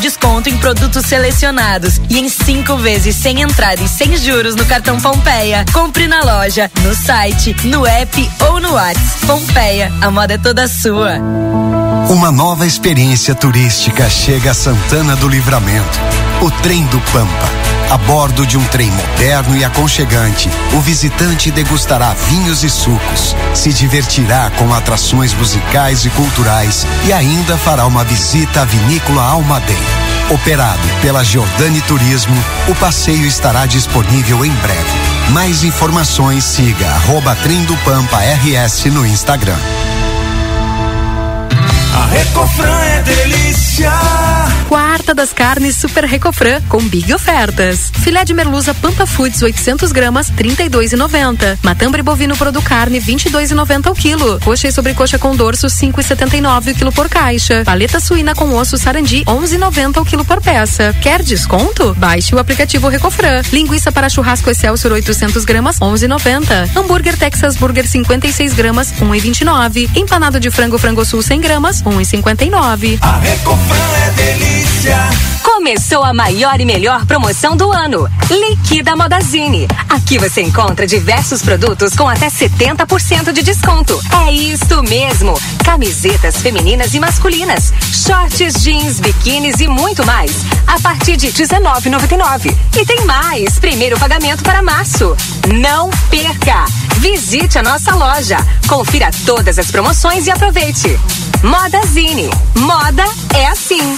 desconto em produtos selecionados e em cinco vezes sem entrada e sem juros no cartão Pompeia. Compre na loja, no site, no app ou no WhatsApp. Pompeia, a moda é toda sua. Uma nova experiência turística chega a Santana do Livramento. O Trem do Pampa. A bordo de um trem moderno e aconchegante, o visitante degustará vinhos e sucos, se divertirá com atrações musicais e culturais e ainda fará uma visita à vinícola Almaden. Operado pela Giordani Turismo, o passeio estará disponível em breve. Mais informações siga arroba Trem do Pampa RS no Instagram. A Recofran é delícia. Quarta das carnes Super Recofran com big ofertas. Filé de merluza Pampa Foods 800 gramas 32,90. Matambre bovino produto carne 22,90 o quilo. Coxa e sobrecoxa com dorso 5,79 o quilo por caixa. Paleta suína com osso sarandi 11,90 o quilo por peça. Quer desconto? Baixe o aplicativo Recofran. Linguiça para churrasco Excelsior 800 gramas 11,90. Hambúrguer Texas Burger 56 gramas 1,29. Empanado de frango frango sul 100 gramas 1,59. A Recofran é delícia. Começou a maior e melhor promoção do ano. Liquida Modazine. Aqui você encontra diversos produtos com até 70% de desconto. É isso mesmo. Camisetas femininas e masculinas, shorts, jeans, biquínis e muito mais. A partir de R$19,99. E tem mais. Primeiro pagamento para março. Não perca. Visite a nossa loja. Confira todas as promoções e aproveite. Modazine. Moda é assim.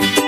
Thank you.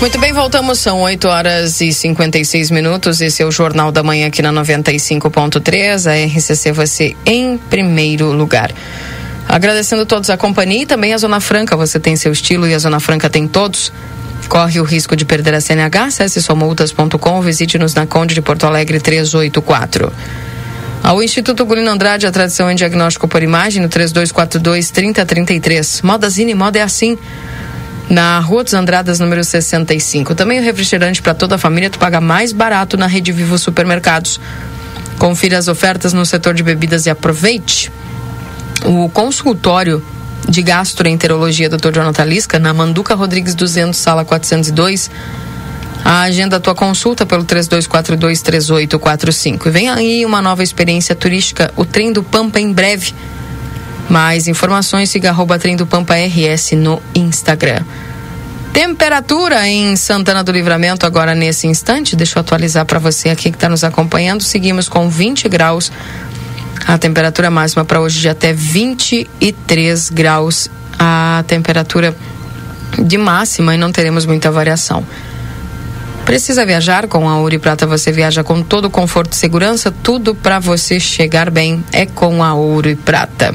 Muito bem, voltamos. São 8 horas e 56 minutos. Esse é o Jornal da Manhã aqui na 95.3. A RCC você em primeiro lugar. Agradecendo a todos a companhia e também a Zona Franca. Você tem seu estilo e a Zona Franca tem todos. Corre o risco de perder a CNH? Acesse somultas.com. Visite-nos na Conde de Porto Alegre 384. Ao Instituto Gulino Andrade, a tradição em diagnóstico por imagem, no 3242-3033. Modazine, moda é assim. Na Rua dos Andradas, número 65. Também o refrigerante para toda a família, tu paga mais barato na Rede Vivo Supermercados. Confira as ofertas no setor de bebidas e aproveite. O consultório de gastroenterologia Dr. Jonathan Lisca, na Manduca Rodrigues 200, sala 402. A agenda tua consulta pelo 32423845. E vem aí uma nova experiência turística, o Trem do Pampa em breve. Mais informações, siga arroba Trem do Pampa RS no Instagram. Temperatura em Santana do Livramento agora nesse instante. Deixa eu atualizar para você aqui que está nos acompanhando. Seguimos com 20 graus. A temperatura máxima para hoje de até 23 graus. A temperatura de máxima e não teremos muita variação. Precisa viajar com a Ouro e Prata? Você viaja com todo conforto e segurança, tudo para você chegar bem é com a Ouro e Prata.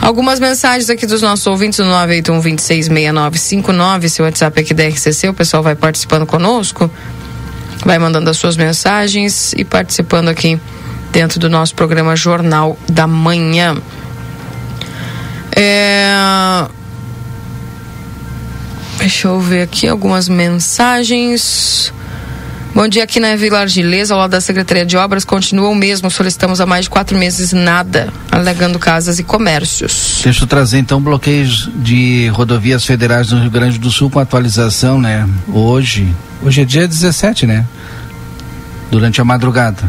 Algumas mensagens aqui dos nossos ouvintes no 981 266959, seu WhatsApp aqui da RCC, o pessoal vai participando conosco, vai mandando as suas mensagens e participando aqui dentro do nosso programa Jornal da Manhã. É... Deixa eu ver aqui algumas mensagens. Bom dia aqui na Vila Argilesa, ao lado da Secretaria de Obras, continua o mesmo. Solicitamos há mais de quatro meses nada, alegando casas e comércios. Deixa eu trazer então bloqueios de rodovias federais no Rio Grande do Sul com atualização, né? Hoje, hoje é dia 17, né? Durante a madrugada.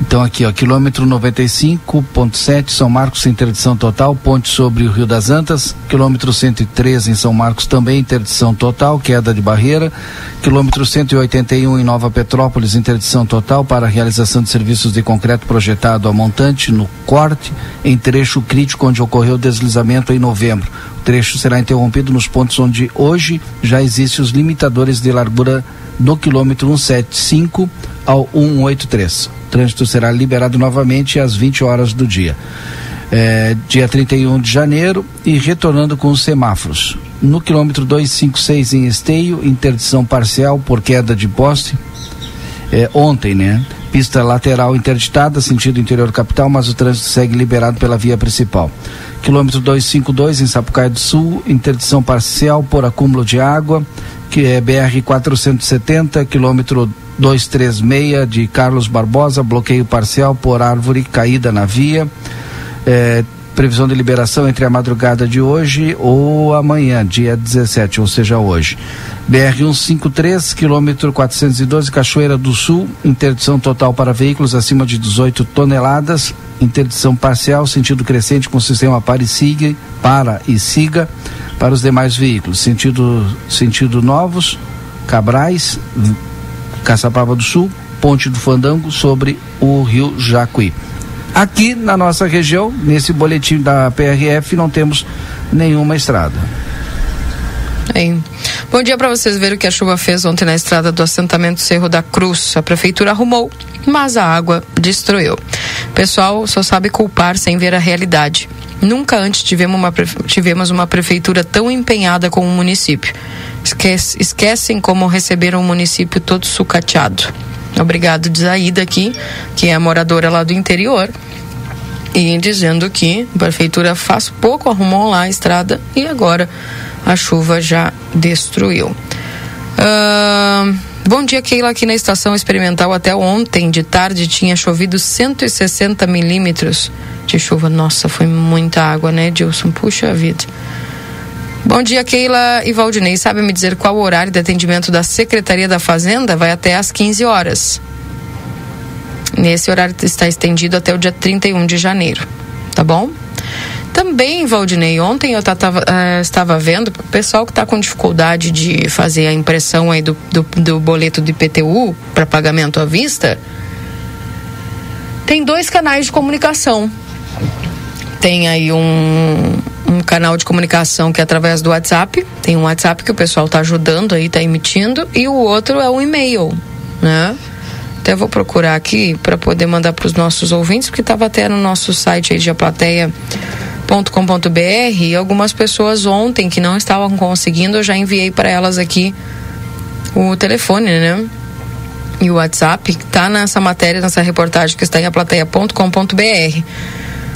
Então aqui, ó, quilômetro 95.7 São Marcos interdição total, ponte sobre o Rio das Antas, quilômetro 103 em São Marcos também interdição total, queda de barreira, quilômetro 181 em Nova Petrópolis interdição total para realização de serviços de concreto projetado a montante no corte em trecho crítico onde ocorreu deslizamento em novembro. O trecho será interrompido nos pontos onde hoje já existem os limitadores de largura do quilômetro 175 ao 183. O trânsito será liberado novamente às 20 horas do dia. É, dia 31 de janeiro e retornando com os semáforos. No quilômetro 256 em Esteio, interdição parcial por queda de poste. É, ontem, né? Pista lateral interditada, sentido interior capital, mas o trânsito segue liberado pela via principal. Quilômetro 252 em Sapucaia do Sul, interdição parcial por acúmulo de água, que é BR 470, quilômetro 236 de Carlos Barbosa, bloqueio parcial por árvore caída na via. É, previsão de liberação entre a madrugada de hoje ou amanhã, dia 17, ou seja, hoje. BR 153, quilômetro 412, Cachoeira do Sul, interdição total para veículos acima de 18 toneladas, interdição parcial, sentido crescente com sistema para e siga, para e siga para os demais veículos. Sentido, sentido novos, Cabrais, Caçapava do Sul, Ponte do Fandango sobre o Rio Jacuí. Aqui na nossa região, nesse boletim da PRF, não temos nenhuma estrada. Bem, bom dia para vocês verem o que a chuva fez ontem na estrada do assentamento Cerro da Cruz. A prefeitura arrumou, mas a água destruiu. O pessoal só sabe culpar sem ver a realidade. Nunca antes tivemos uma, tivemos uma prefeitura tão empenhada com o município. Esquece, esquecem como receberam o município todo sucateado. Obrigado, Zaida aqui, que é moradora lá do interior, e dizendo que a prefeitura faz pouco arrumou lá a estrada e agora a chuva já destruiu. Uh, bom dia, Keila. Aqui na estação experimental, até ontem de tarde, tinha chovido 160 milímetros de chuva. Nossa, foi muita água, né, Dilson? Puxa vida. Bom dia, Keila e Valdinei. Sabe me dizer qual o horário de atendimento da Secretaria da Fazenda? Vai até às 15 horas. Nesse horário está estendido até o dia 31 de janeiro. Tá bom? Também, Valdinei, ontem eu tava, uh, estava vendo o pessoal que está com dificuldade de fazer a impressão aí do, do, do boleto do IPTU para pagamento à vista. Tem dois canais de comunicação. Tem aí um, um canal de comunicação que é através do WhatsApp. Tem um WhatsApp que o pessoal está ajudando aí, está emitindo. E o outro é o e-mail, né? Até vou procurar aqui para poder mandar para os nossos ouvintes, porque estava até no nosso site aí de aplateia.com.br e algumas pessoas ontem que não estavam conseguindo, eu já enviei para elas aqui o telefone, né? e o WhatsApp está nessa matéria, nessa reportagem que está em aplateia.com.br.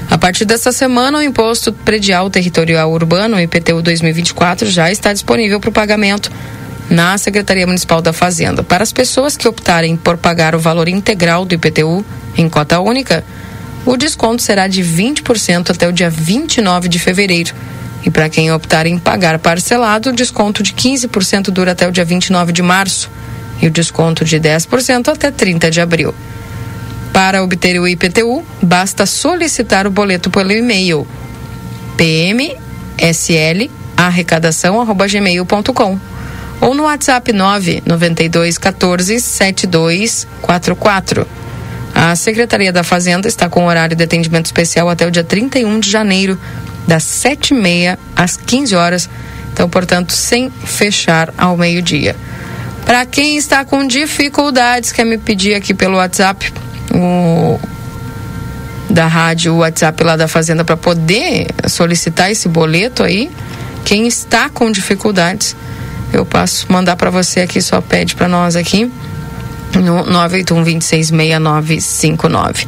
A partir dessa semana, o Imposto Predial Territorial Urbano, IPTU 2024, já está disponível para o pagamento na Secretaria Municipal da Fazenda. Para as pessoas que optarem por pagar o valor integral do IPTU em cota única, o desconto será de 20% até o dia 29 de fevereiro. E para quem optar em pagar parcelado, o desconto de 15% dura até o dia 29 de março e o desconto de 10% até 30 de abril. Para obter o IPTU, basta solicitar o boleto pelo e-mail pmslarrecadação@gmail.com ou no WhatsApp 992 14 7244. A Secretaria da Fazenda está com horário de atendimento especial até o dia 31 de janeiro, das 7h30 às 15 horas. Então, portanto, sem fechar ao meio-dia. Para quem está com dificuldades, quer me pedir aqui pelo WhatsApp, o da rádio, o WhatsApp lá da Fazenda para poder solicitar esse boleto aí. Quem está com dificuldades, eu passo mandar para você aqui, só pede para nós aqui no 981-266959.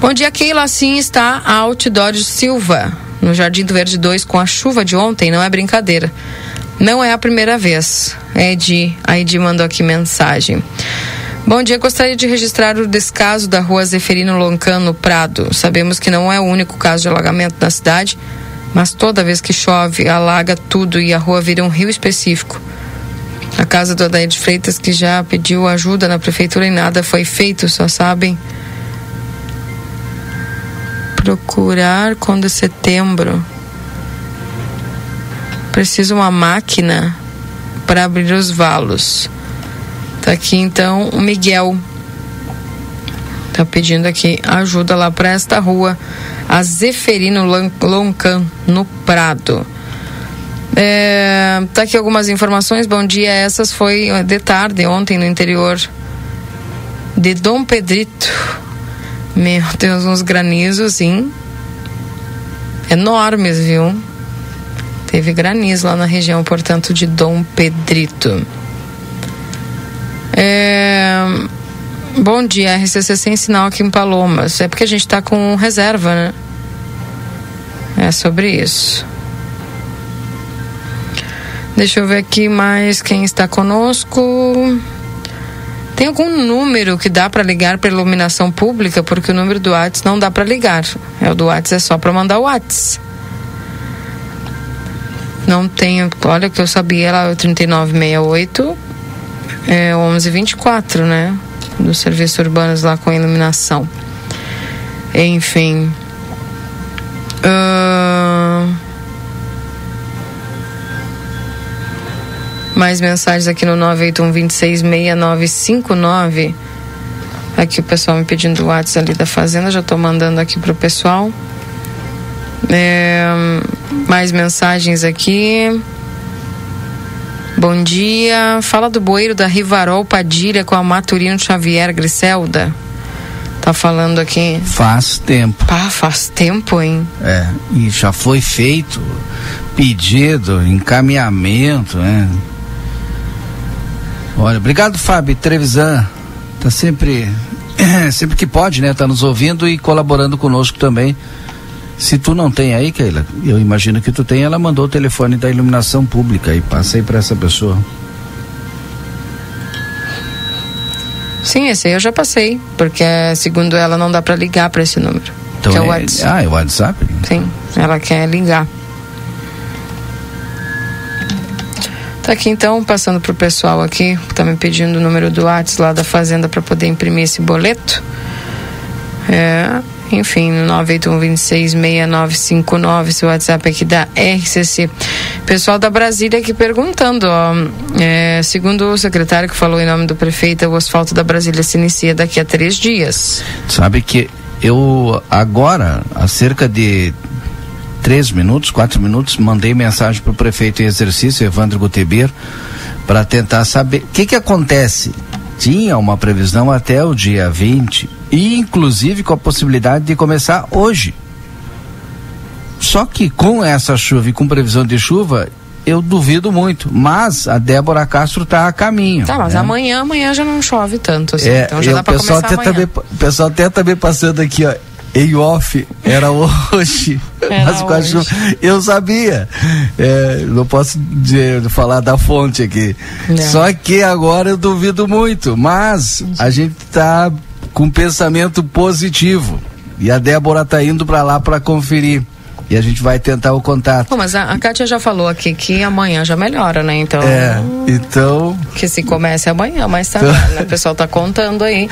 Bom dia, Keila. Assim está a Outdoor Silva, no Jardim do Verde 2, com a chuva de ontem, não é brincadeira. Não é a primeira vez. Ed, a Edi mandou aqui mensagem. Bom dia, gostaria de registrar o descaso da rua Zeferino Loncano Prado. Sabemos que não é o único caso de alagamento na cidade, mas toda vez que chove, alaga tudo e a rua vira um rio específico. A casa do Adair de Freitas, que já pediu ajuda na prefeitura e nada foi feito, só sabem procurar quando é setembro. Preciso uma máquina para abrir os valos. Tá aqui então o Miguel. Tá pedindo aqui ajuda lá para esta rua, a Zeferino Loncan, no Prado. É, tá aqui algumas informações. Bom dia. Essas foi de tarde, ontem, no interior de Dom Pedrito. Meu Deus, uns granizos, sim. Enormes, viu? Teve granizo lá na região, portanto, de Dom Pedrito. É, bom dia, RCC sem sinal aqui em Palomas. É porque a gente está com reserva, né? É sobre isso. Deixa eu ver aqui mais quem está conosco. Tem algum número que dá para ligar para iluminação pública? Porque o número do WhatsApp não dá para ligar. É o do WhatsApp é só para mandar o WhatsApp. Não tenho, olha que eu sabia lá o 3968 é 1124, né? Dos serviços urbanos lá com iluminação. Enfim. Uh... Mais mensagens aqui no 981-266959. Aqui o pessoal me pedindo o WhatsApp ali da Fazenda, já estou mandando aqui pro pessoal. É, mais mensagens aqui. Bom dia. Fala do bueiro da Rivarol Padilha com a Maturino Xavier Griselda. Tá falando aqui. Faz tempo. Ah, faz tempo, hein? É, e já foi feito pedido, encaminhamento, né? Olha, obrigado, Fábio Trevisan. Tá sempre, sempre que pode, né? Tá nos ouvindo e colaborando conosco também. Se tu não tem aí, Keila, eu imagino que tu tem, ela mandou o telefone da iluminação pública e passei para essa pessoa. Sim, esse aí eu já passei, porque segundo ela não dá para ligar para esse número. Então é, é, o WhatsApp. Ah, é o WhatsApp? Sim, ela quer ligar. Tá aqui então, passando pro pessoal aqui, que tá me pedindo o número do WhatsApp lá da fazenda para poder imprimir esse boleto. É, enfim, 981266959, seu WhatsApp aqui da RCC. Pessoal da Brasília aqui perguntando, ó, é, segundo o secretário que falou em nome do prefeito, o asfalto da Brasília se inicia daqui a três dias. Sabe que eu agora, há cerca de três minutos, quatro minutos, mandei mensagem para o prefeito em exercício, Evandro Guteber, para tentar saber o que que acontece. Tinha uma previsão até o dia 20, e inclusive com a possibilidade de começar hoje. Só que com essa chuva e com previsão de chuva, eu duvido muito. Mas a Débora Castro está a caminho. Tá, mas né? amanhã, amanhã já não chove tanto, assim. É, então já e dá o pra pessoal começar até amanhã. também, o pessoal até também passando aqui, ó. Em off, era hoje. Era Mas com a hoje. chuva- eu sabia. É, não posso dizer- falar da fonte aqui. Não. Só que agora eu duvido muito. Mas a gente tá com pensamento positivo. E a Débora tá indo para lá para conferir. E a gente vai tentar o contato. Pô, mas a, a Kátia já falou aqui que amanhã já melhora, né? Então. É, então. Que se comece amanhã, mas tá, né? O pessoal tá contando aí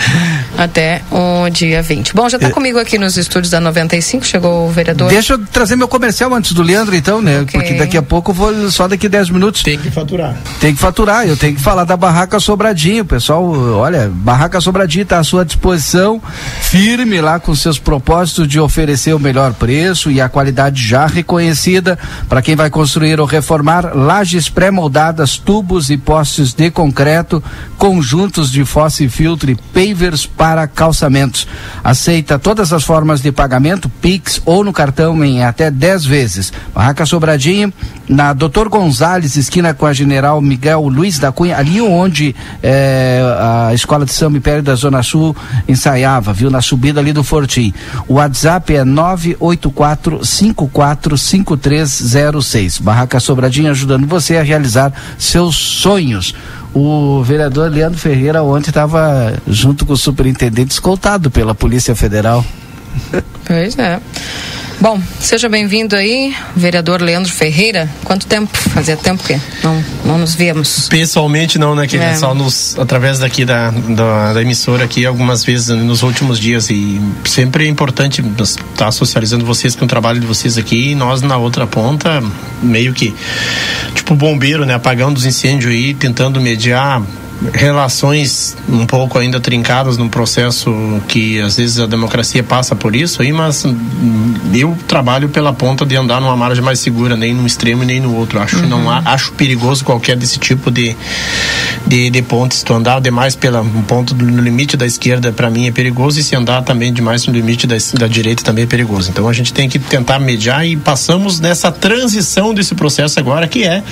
até o dia 20. Bom, já tá comigo aqui nos estúdios da 95, chegou o vereador. Deixa eu trazer meu comercial antes do Leandro, então, né? Ok. Porque daqui a pouco eu vou só daqui 10 minutos. Tem que faturar. Tem que faturar, eu tenho que falar da Barraca Sobradinho, pessoal. Olha, Barraca Sobradinho está à sua disposição, firme lá com seus propósitos de oferecer o melhor preço e a qualidade já reconhecida para quem vai construir ou reformar lajes pré-moldadas, tubos e postes de concreto, conjuntos de fossa e filtro e pavers para calçamentos. Aceita todas as formas de pagamento, Pix ou no cartão em até 10 vezes. Barraca Sobradinho, na Doutor Gonzales, esquina com a General Miguel Luiz da Cunha, ali onde eh, a Escola de Samba Império da Zona Sul ensaiava, viu? Na subida ali do Fortim. O WhatsApp é 984545306. Barraca Sobradinho ajudando você a realizar seus sonhos. O vereador Leandro Ferreira ontem estava junto com o superintendente escoltado pela Polícia Federal. Pois é. Bom, seja bem-vindo aí, vereador Leandro Ferreira. Quanto tempo? Fazia tempo que não, não nos víamos. Pessoalmente não, né? Que É. só nos, através daqui da, da, da emissora aqui algumas vezes nos últimos dias e sempre é importante estar socializando vocês com o trabalho de vocês aqui e nós na outra ponta meio que tipo bombeiro, né? Apagando os incêndios aí, tentando mediar relações um pouco ainda trincadas num processo que às vezes a democracia passa por isso aí, mas hum, eu trabalho pela ponta de andar numa margem mais segura, nem num extremo nem no outro. Acho que não acho perigoso qualquer desse tipo de de, de ponte. Se tu andar demais pela um ponto do no limite da esquerda, para mim é perigoso, e se andar também demais no limite da, da direita também é perigoso. Então a gente tem que tentar mediar e passamos nessa transição desse processo agora, que é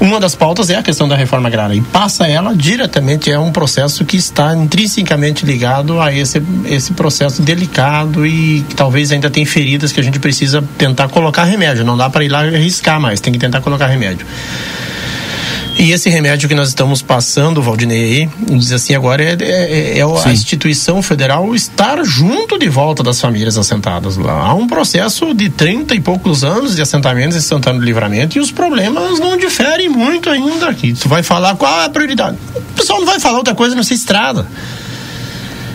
uma das pautas é a questão da reforma agrária. E passa ela diretamente, é um processo que está intrinsecamente ligado a esse, esse processo delicado e que talvez ainda tem feridas que a gente precisa tentar colocar remédio. Não dá para ir lá arriscar mais, tem que tentar colocar remédio. E esse remédio que nós estamos passando, Valdinei, aí, diz assim, agora é, é, é a Sim. instituição federal estar junto de volta das famílias assentadas lá. Há um processo de 30 e poucos anos de assentamentos em Santana do Livramento e os problemas não diferem muito ainda aqui. Tu vai falar qual é a prioridade. O pessoal não vai falar outra coisa, não ser estrada.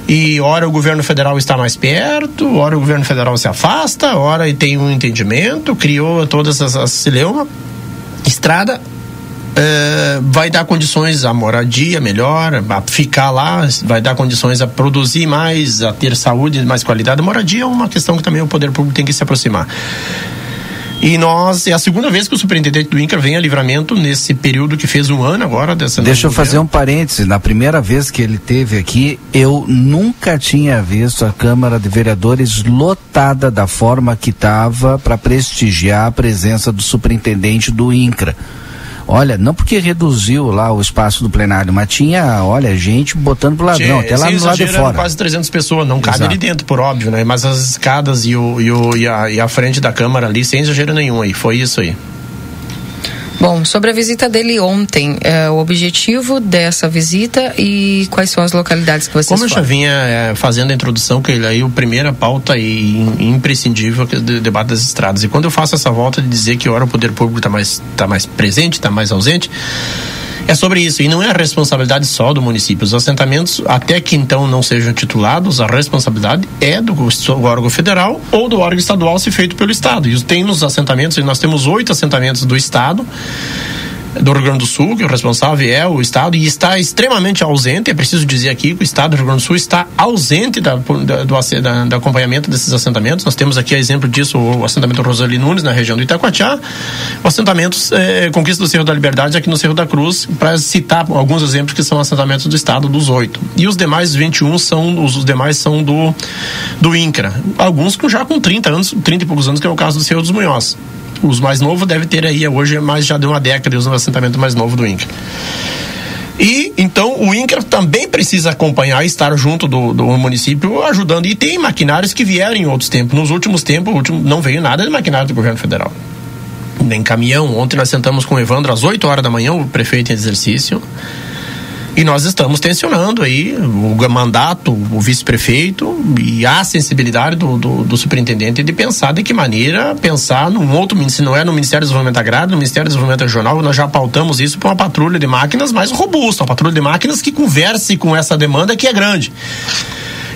E ora o governo federal está mais perto, ora o governo federal se afasta, ora tem um entendimento, criou todas as, as celeuma. Estrada eh, vai dar condições à moradia melhor, a ficar lá, vai dar condições a produzir mais, a ter saúde, mais qualidade. A moradia é uma questão que também o poder público tem que se aproximar. E nós, é a segunda vez que o superintendente do INCRA vem a livramento nesse período que fez um ano agora dessa Deixa eu fazer um parênteses. Na primeira vez que ele teve aqui, eu nunca tinha visto a Câmara de Vereadores lotada da forma que estava para prestigiar a presença do superintendente do INCRA. Olha, não porque reduziu lá o espaço do plenário, mas tinha, olha, gente botando pro ladrão, até lá no lado de fora. quase 300 pessoas, não cabe ali dentro, por óbvio, né? Mas as escadas e, o, e, o, e, a, e a frente da Câmara ali, sem exagero nenhum aí, foi isso aí. Bom, sobre a visita dele ontem, é, o objetivo dessa visita e quais são as localidades que vocês Como eu já foram? vinha eh, fazendo a introdução, que ele aí, a primeira pauta e im- imprescindível que é o de- debate das estradas. E quando eu faço essa volta de dizer que ora o poder público está mais, tá mais presente, está mais ausente, é sobre isso. E não é a responsabilidade só do município. Os assentamentos, até que então não sejam titulados, a responsabilidade é do órgão federal ou do órgão estadual se feito pelo Estado. E tem nos assentamentos, e nós temos oito assentamentos do Estado do Rio Grande do Sul, que o responsável é o Estado, e está extremamente ausente. É preciso dizer aqui que o Estado do Rio Grande do Sul está ausente da, do, do acompanhamento desses assentamentos. Nós temos aqui exemplo disso o assentamento Rosali Nunes, na região do Itacoatiá, o assentamento eh, Conquista do Cerro da Liberdade, aqui no Cerro da Cruz, para citar alguns exemplos que são assentamentos do Estado, dos oito. E os demais 21 são, os, demais são do, do INCRA. Alguns com- já com 30 anos, 30 e poucos anos, que é o caso do Cerro dos Munhoz. Os mais novos devem ter aí hoje mais já de uma década usando o assentamento mais novo do INCRA. E então o INCRA também precisa acompanhar e estar junto do, do município ajudando. E tem maquinários que vieram em outros tempos. Nos últimos tempos, último, não veio nada de maquinário do governo federal. Nem caminhão. Ontem nós sentamos com o Evandro às 8 horas da manhã, o prefeito em exercício. E nós estamos tensionando aí o mandato, o vice-prefeito e a sensibilidade do, do, do, superintendente de pensar de que maneira pensar num outro se não é no Ministério do Desenvolvimento Agrário, no Ministério do Desenvolvimento Regional, nós já pautamos isso para uma patrulha de máquinas mais robusta, uma patrulha de máquinas que converse com essa demanda que é grande.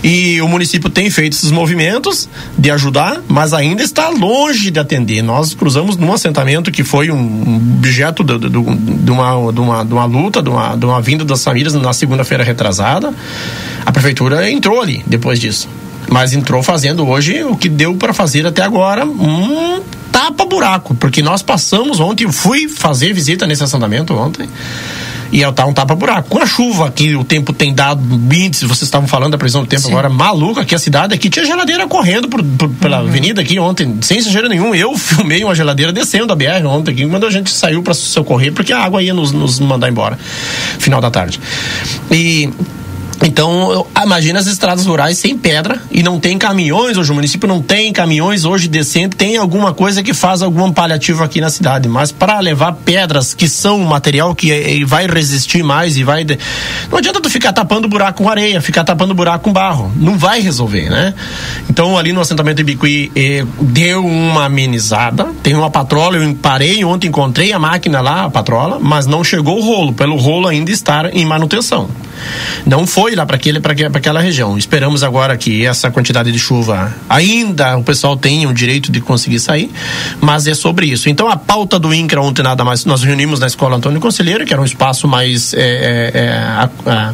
E o município tem feito esses movimentos de ajudar, mas ainda está longe de atender. Nós cruzamos num assentamento que foi um objeto de, de, de, uma, de, uma, de uma luta, de uma, de uma vinda das famílias na segunda-feira retrasada. A prefeitura entrou ali depois disso. Mas entrou fazendo hoje o que deu para fazer até agora um tapa-buraco. Porque nós passamos ontem, eu fui fazer visita nesse assentamento ontem e tá um tapa-buraco. Com a chuva que o tempo tem dado índice, vocês estavam falando da previsão do tempo Sim. agora, maluca aqui a cidade aqui, tinha geladeira correndo por, por, pela uhum. avenida aqui ontem, sem exagero nenhum. Eu filmei uma geladeira descendo a BR ontem aqui, quando a gente saiu para socorrer, porque a água ia nos, nos mandar embora, final da tarde. E então, imagina as estradas rurais sem pedra e não tem caminhões hoje. O município não tem caminhões hoje decente. Tem alguma coisa que faz algum paliativo aqui na cidade. Mas para levar pedras que são um material que é, vai resistir mais e vai. Não adianta tu ficar tapando buraco com areia, ficar tapando buraco com barro. Não vai resolver, né? Então, ali no assentamento de Bicuí, eh, deu uma amenizada. Tem uma patrola. Eu parei ontem, encontrei a máquina lá, a patrola, mas não chegou o rolo, pelo rolo ainda estar em manutenção. Não foi lá para aquela região. Esperamos agora que essa quantidade de chuva ainda o pessoal tenha o direito de conseguir sair, mas é sobre isso. Então a pauta do INCRA ontem nada mais, nós reunimos na Escola Antônio Conselheiro, que era um espaço mais é, é, é, a, a,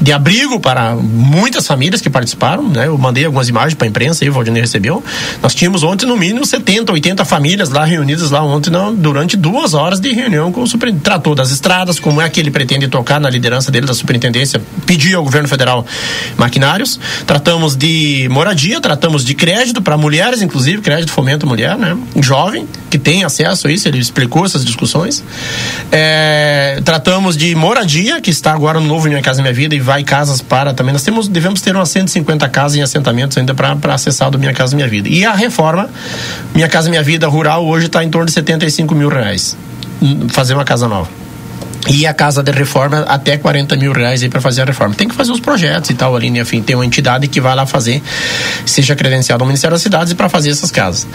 de abrigo para muitas famílias que participaram, né? Eu mandei algumas imagens para a imprensa aí, o Valdinei recebeu. Nós tínhamos ontem no mínimo 70, 80 famílias lá reunidas lá ontem não, durante duas horas de reunião com o superintendente. Tratou das estradas, como é que ele pretende tocar na liderança dele da superintendência, pedir ao governo federal maquinários. Tratamos de moradia, tratamos de crédito para mulheres, inclusive, crédito fomento mulher, né? Jovem, que tem acesso a isso, ele explicou essas discussões. É, tratamos de moradia, que está agora no novo Minha Casa Minha Vida e vai casas para também. Nós temos, devemos ter umas 150 casas em assentamentos ainda para acessar do Minha Casa Minha Vida. E a reforma, Minha Casa Minha Vida Rural, hoje está em torno de 75 mil reais. Fazer uma casa nova e a casa de reforma até 40 mil reais aí para fazer a reforma. Tem que fazer os projetos e tal ali, né? Enfim, tem uma entidade que vai lá fazer, seja credenciada ao Ministério das Cidades para fazer essas casas.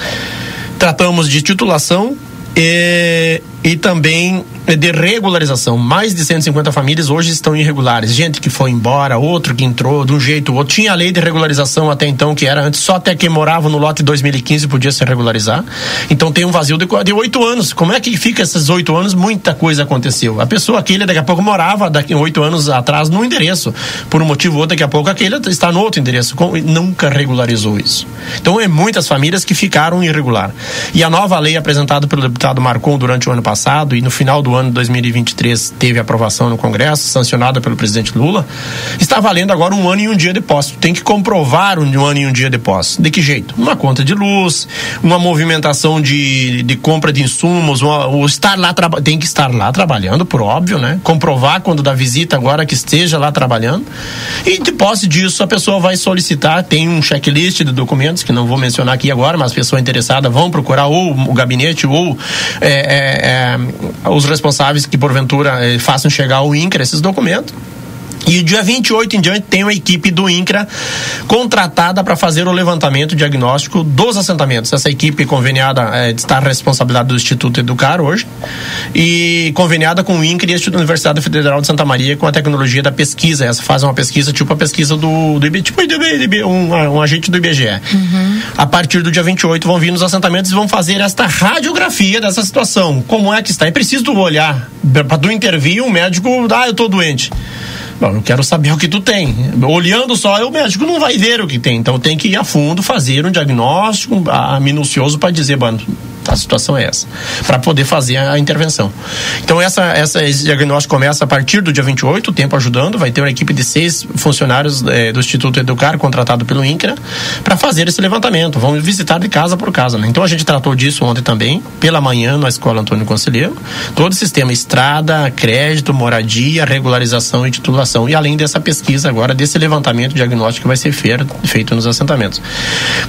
Tratamos de titulação e, e também de regularização. Mais de 150 famílias hoje estão irregulares. Gente que foi embora, outro que entrou de um jeito ou outro. Tinha a lei de regularização até então, que era antes só até quem morava no lote 2015 podia se regularizar. Então tem um vazio de oito anos. Como é que fica esses oito anos? Muita coisa aconteceu. A pessoa aquele daqui a pouco morava daqui oito anos atrás no endereço. Por um motivo ou outro, daqui a pouco aquele está no outro endereço. Nunca regularizou isso. Então é muitas famílias que ficaram irregular. E a nova lei apresentada pelo deputado Marcon durante o ano passado e no final do ano de 2023 teve aprovação no Congresso, sancionada pelo presidente Lula, está valendo agora um ano e um dia de posse. Tem que comprovar um ano e um dia de posse. De que jeito? Uma conta de luz, uma movimentação de, de compra de insumos, uma, o estar lá tem que estar lá trabalhando, por óbvio, né? Comprovar quando dá visita agora que esteja lá trabalhando. E de posse disso, a pessoa vai solicitar, tem um checklist de documentos, que não vou mencionar aqui agora, mas as pessoas interessadas vão procurar ou o gabinete ou é, é, é, os responsáveis responsáveis que porventura eh, façam chegar ao INCRA esses documentos. E dia 28 em diante tem uma equipe do INCRA contratada para fazer o levantamento diagnóstico dos assentamentos. Essa equipe conveniada é, está a responsabilidade do Instituto Educar hoje e conveniada com o INCRA e a Universidade Federal de Santa Maria com a tecnologia da pesquisa. Essa faz uma pesquisa tipo a pesquisa do, do IBGE, tipo um, um, agente do IBGE. Uhum. A partir do dia 28 vão vir nos assentamentos e vão fazer esta radiografia dessa situação. Como é que está? É preciso olhar para do intervir um médico, ah, eu estou doente. Bom, eu quero saber o que tu tem. Olhando só, o médico não vai ver o que tem. Então tem que ir a fundo, fazer um diagnóstico a, minucioso para dizer, mano, A situação é essa. Para poder fazer a intervenção. Então, essa, essa, esse diagnóstico começa a partir do dia 28, o tempo ajudando. Vai ter uma equipe de seis funcionários eh, do Instituto Educar, contratado pelo INCRA, para fazer esse levantamento. Vamos visitar de casa por casa. Né? Então, a gente tratou disso ontem também, pela manhã, na Escola Antônio Conselheiro. Todo o sistema estrada, crédito, moradia, regularização e titulação. E além dessa pesquisa agora, desse levantamento diagnóstico que vai ser feito, feito nos assentamentos.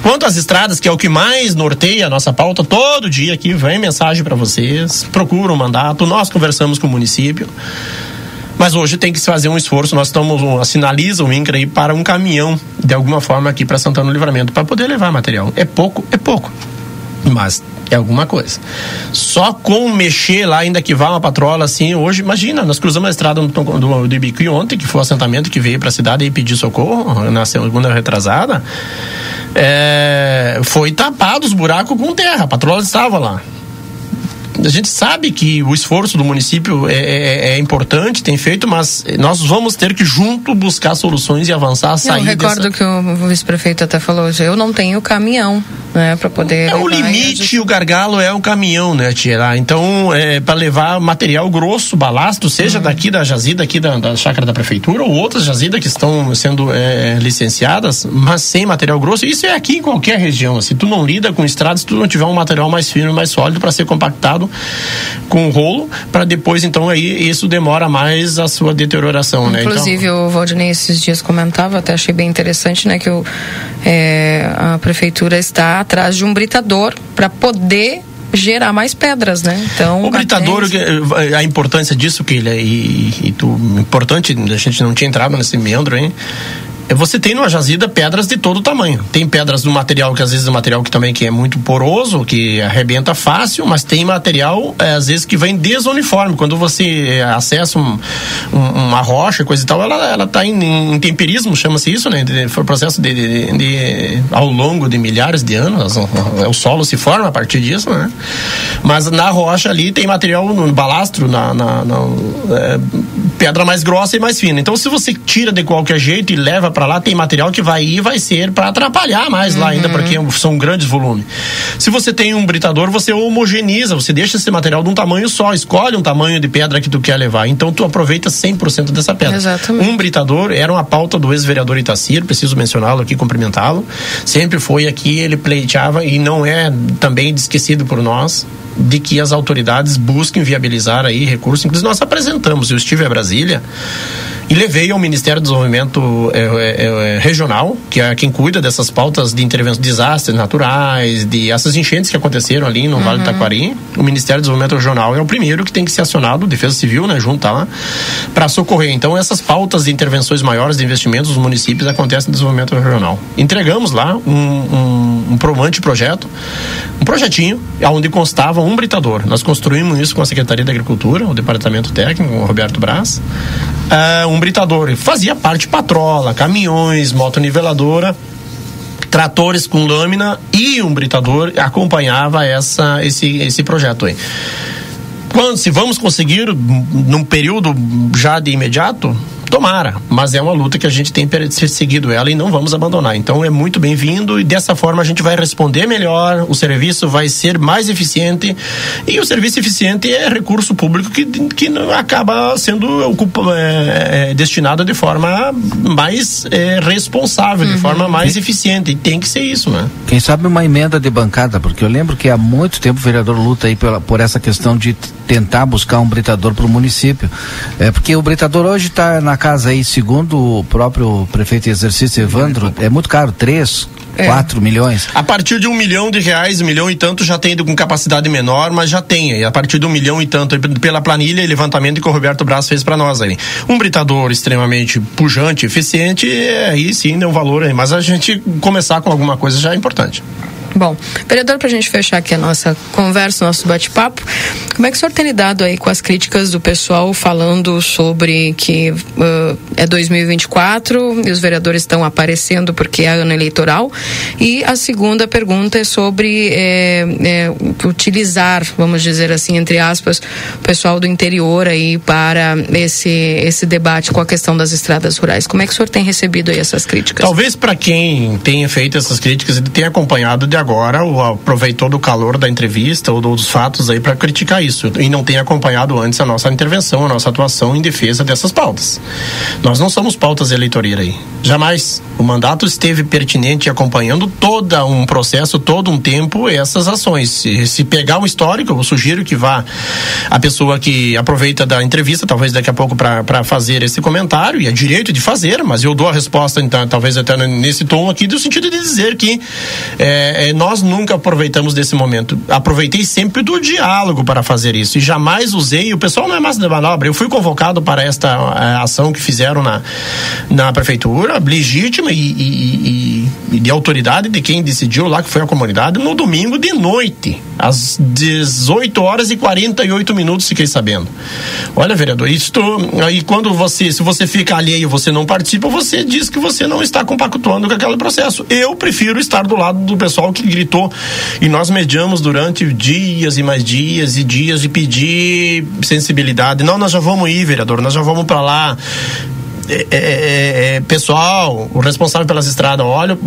Quanto às estradas, que é o que mais norteia a nossa pauta, todo dia aqui vem mensagem para vocês, procura um mandato, nós conversamos com o município. Mas hoje tem que se fazer um esforço. Nós estamos, um, sinaliza o INCRA aí para um caminhão, de alguma forma, aqui para Santana do Livramento, para poder levar material. É pouco, é pouco. Mas é alguma coisa. Só com mexer lá, ainda que vá uma patrola assim, hoje, imagina, nós cruzamos a estrada do, do, do Ibiqui ontem, que foi o assentamento que veio para a cidade e pediu socorro, na segunda retrasada. É, foi tapado os buracos com terra, a patrola estava lá a gente sabe que o esforço do município é, é, é, importante, tem feito, mas nós vamos ter que junto buscar soluções e avançar a sair. Eu recordo dessa... que o vice-prefeito até falou, eu não tenho caminhão, né, para poder. É o limite, o gargalo é o caminhão, né, tirar. Então, é para levar material grosso, balasto, seja uhum. daqui da jazida, aqui da, da chácara da prefeitura ou outras jazidas que estão sendo é, licenciadas, mas sem material grosso. Isso é aqui em qualquer região. Se tu não lida com estradas, se tu não tiver um material mais firme, mais sólido para ser compactado com o rolo, para depois, então, aí isso demora mais a sua deterioração, né? Inclusive, então... o Valdinei esses dias comentava, até achei bem interessante, né, que o, é, a prefeitura está atrás de um britador para poder gerar mais pedras, né? Então o britador a importância disso que ele é, e, e tu, importante a gente não tinha entrado nesse meandro, hein? É, você tem numa jazida pedras de todo tamanho. Tem pedras do material que às vezes é um material que também que é muito poroso, que arrebenta fácil, mas tem material é, às vezes que vem desuniforme. Quando você é, acessa um, um, uma rocha, coisa e tal, ela ela está em, em, temperismo, chama-se isso, né? foi um processo de, de, de, ao longo de milhares de anos, o solo se forma a partir disso, né? Mas na rocha ali tem material no balastro, na, na, na é, pedra mais grossa e mais fina. Então se você tira de qualquer jeito e leva para lá, tem material que vai ir vai ser para atrapalhar mais uhum. lá ainda, porque são grandes volumes. Se você tem um britador, você homogeniza, você deixa esse material de um tamanho só, escolhe um tamanho de pedra que tu quer levar. Então tu aproveita 100% dessa pedra. Exatamente. Um britador era uma pauta do ex-vereador Itacir, preciso mencioná-lo aqui, cumprimentá-lo. Sempre foi aqui, ele pleiteava e não é também esquecido por nós de que as autoridades busquem viabilizar aí recursos. Inclusive nós apresentamos, eu estive a Brasília e levei ao Ministério do Desenvolvimento é, é, é, Regional, que é quem cuida dessas pautas de intervenção de desastres naturais, de essas enchentes que aconteceram ali no uhum. Vale do Taquari. O Ministério do Desenvolvimento Regional é o primeiro que tem que ser acionado, Defesa Civil, né, junto lá, para socorrer. Então, essas pautas de intervenções maiores de investimentos dos municípios acontecem no desenvolvimento regional. Entregamos lá um, um, um provante projeto, um projetinho, onde constava um britador. Nós construímos isso com a Secretaria da Agricultura, o Departamento Técnico, o Roberto Braz. Uh, um britador. Fazia parte patrola, caminhões, motoniveladora tratores com lâmina e um britador acompanhava essa, esse, esse projeto aí. Quando, se vamos conseguir num período já de imediato, Tomara, mas é uma luta que a gente tem seguido ela e não vamos abandonar. Então é muito bem-vindo e dessa forma a gente vai responder melhor, o serviço vai ser mais eficiente e o serviço eficiente é recurso público que, que acaba sendo ocupa, é, é, destinado de forma mais é, responsável, uhum. de forma mais eficiente. E tem que ser isso, né? Quem sabe uma emenda de bancada, porque eu lembro que há muito tempo o vereador luta aí pela, por essa questão de tentar buscar um britador para o município. É porque o britador hoje está na casa aí, segundo o próprio prefeito em exercício Evandro, é muito caro, três, é. 4 milhões. A partir de um milhão de reais, um milhão e tanto já tem com capacidade menor, mas já tem. A partir de um milhão e tanto, pela planilha e levantamento que o Roberto Braz fez para nós aí. Um britador extremamente pujante, eficiente, é, aí sim é um valor aí. Mas a gente começar com alguma coisa já é importante. Bom, vereador, para a gente fechar aqui a nossa conversa, nosso bate-papo, como é que o senhor tem lidado aí com as críticas do pessoal falando sobre que uh, é 2024 e os vereadores estão aparecendo porque é ano eleitoral? E a segunda pergunta é sobre é, é, utilizar, vamos dizer assim, entre aspas, o pessoal do interior aí para esse, esse debate com a questão das estradas rurais. Como é que o senhor tem recebido aí essas críticas? Talvez para quem tenha feito essas críticas, ele tenha acompanhado de agora o, aproveitou do calor da entrevista ou dos fatos aí para criticar isso e não tem acompanhado antes a nossa intervenção, a nossa atuação em defesa dessas pautas. Nós não somos pautas eleitoreiras aí. Jamais. O mandato esteve pertinente acompanhando todo um processo, todo um tempo essas ações. Se, se pegar um histórico, eu sugiro que vá a pessoa que aproveita da entrevista, talvez daqui a pouco para fazer esse comentário, e é direito de fazer, mas eu dou a resposta, então, talvez até nesse tom aqui, no sentido de dizer que é, é, nós nunca aproveitamos desse momento. Aproveitei sempre do diálogo para fazer isso e jamais usei. O pessoal não é massa de manobra. Eu fui convocado para esta é, ação que fizeram na, na prefeitura, legítima e, e, e, e de autoridade de quem decidiu lá, que foi a comunidade, no domingo de noite, às 18 horas e 48 minutos, fiquei sabendo. Olha, vereador, isto aí quando você, se você fica alheio, você não participa, você diz que você não está compactuando com aquele processo. Eu prefiro estar do lado do pessoal que gritou e nós mediamos durante dias e mais dias e dias de pedir sensibilidade. Não, nós já vamos ir, vereador, nós já vamos para lá. É, é, é, é, pessoal, o responsável pelas estradas, olha,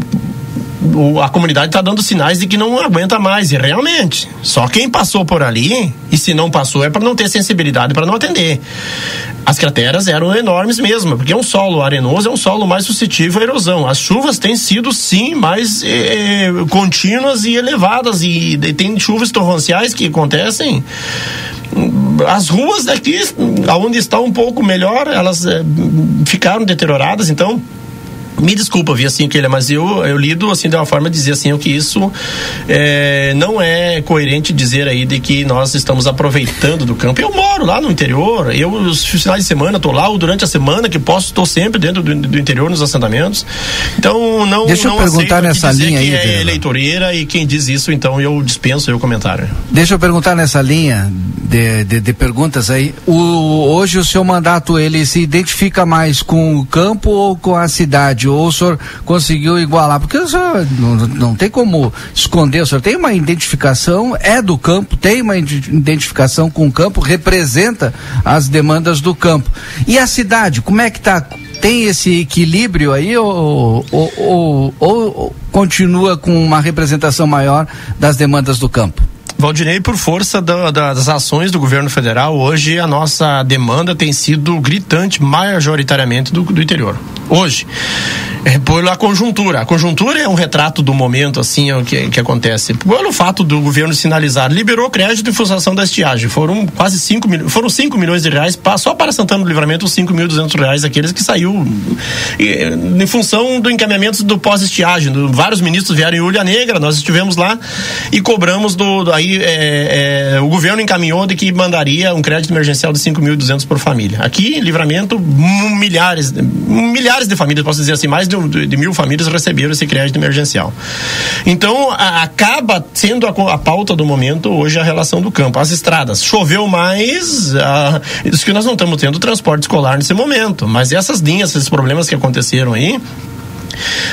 o, a comunidade está dando sinais de que não aguenta mais, e realmente. Só quem passou por ali, e se não passou, é para não ter sensibilidade para não atender. As crateras eram enormes mesmo, porque um solo arenoso é um solo mais suscetível à erosão. As chuvas têm sido, sim, mais eh, contínuas e elevadas, e, e tem chuvas torrenciais que acontecem as ruas daqui, aonde está um pouco melhor, elas eh, ficaram deterioradas, então me desculpa, vi assim que ele, mas eu, eu lido assim de uma forma de dizer assim que isso é, não é coerente dizer aí de que nós estamos aproveitando do campo. Eu moro lá no interior, eu os finais de semana estou lá, ou durante a semana que posso estou sempre dentro do, do, interior nos assentamentos. Então não Deixa eu não perguntar nessa linha aí, é eleitoreira e quem diz isso então eu dispenso o comentário. Deixa eu perguntar nessa linha de, de, de perguntas aí. O, hoje o seu mandato ele se identifica mais com o campo ou com a cidade? Ou o senhor conseguiu igualar? Porque o senhor não, não tem como esconder, o senhor tem uma identificação, é do campo, tem uma identificação com o campo, representa as demandas do campo. E a cidade, como é que está? Tem esse equilíbrio aí ou, ou, ou, ou continua com uma representação maior das demandas do campo? Valdinei, por força da, da, das ações do governo federal, hoje a nossa demanda tem sido gritante majoritariamente do, do interior. Hoje. É, pela conjuntura. A conjuntura é um retrato do momento, assim, é o que, que acontece. Pelo fato do governo sinalizar, liberou crédito em função da estiagem. Foram quase 5 milhões, foram 5 milhões de reais só para Santana do Livramento, os 5.200 reais, aqueles que saiu em função do encaminhamento do pós-estiagem. Vários ministros vieram em Ulha Negra, nós estivemos lá e cobramos do, do aí é, é, o governo encaminhou de que mandaria um crédito emergencial de 5.200 por família. Aqui, Livramento, milhares, milhares de famílias, posso dizer assim, mais de, de mil famílias receberam esse crédito emergencial. Então, a, acaba sendo a, a, pauta do momento hoje a relação do campo. As estradas. Choveu mais, a, isso que nós não estamos tendo transporte escolar nesse momento, mas essas linhas, esses problemas que aconteceram aí,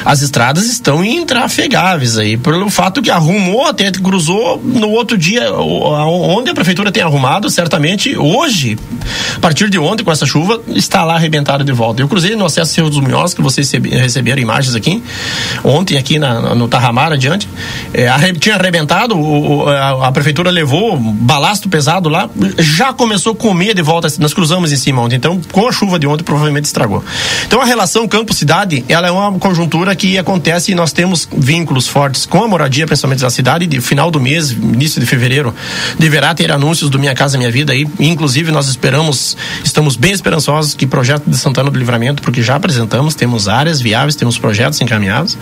as estradas estão intrafegáveis aí, pelo fato que arrumou, até cruzou no outro dia, onde a prefeitura tem arrumado, certamente hoje, a partir de ontem, com essa chuva, está lá arrebentado de volta. Eu cruzei no acesso Cerro dos Munhoz, que vocês receberam imagens aqui, ontem aqui na, no Tarramar adiante, é, tinha arrebentado, o, a, a, prefeitura levou balasto pesado lá, já começou a comer de volta, nós cruzamos em cima ontem, então com a chuva de ontem provavelmente estragou. Então a relação campo-cidade, ela é uma conjuntura que acontece e nós temos vínculos fortes com a moradia, principalmente da cidade. De final do mês, início de fevereiro, deverá ter anúncios do Minha Casa Minha Vida aí. Inclusive, nós esperamos, estamos bem esperançosos que projeto de Santana do Livramento, porque já apresentamos, temos áreas viáveis, temos projetos encaminhados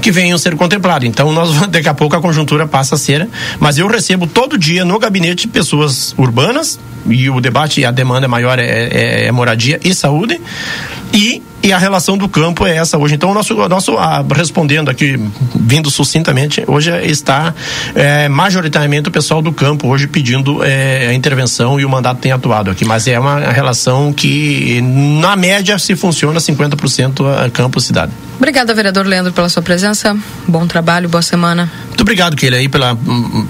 que venham ser contemplados. Então, nós daqui a pouco a conjuntura passa a ser. Mas eu recebo todo dia no gabinete pessoas urbanas e o debate e a demanda maior é, é, é moradia e saúde e e a relação do campo é essa hoje. Então, o nosso, nosso ah, respondendo aqui, vindo sucintamente, hoje está é, majoritariamente o pessoal do campo hoje pedindo é, a intervenção e o mandato tem atuado aqui. Mas é uma relação que, na média, se funciona 50% a campo-cidade. Obrigada, vereador Leandro, pela sua presença. Bom trabalho, boa semana. Muito obrigado, Keila, aí pela,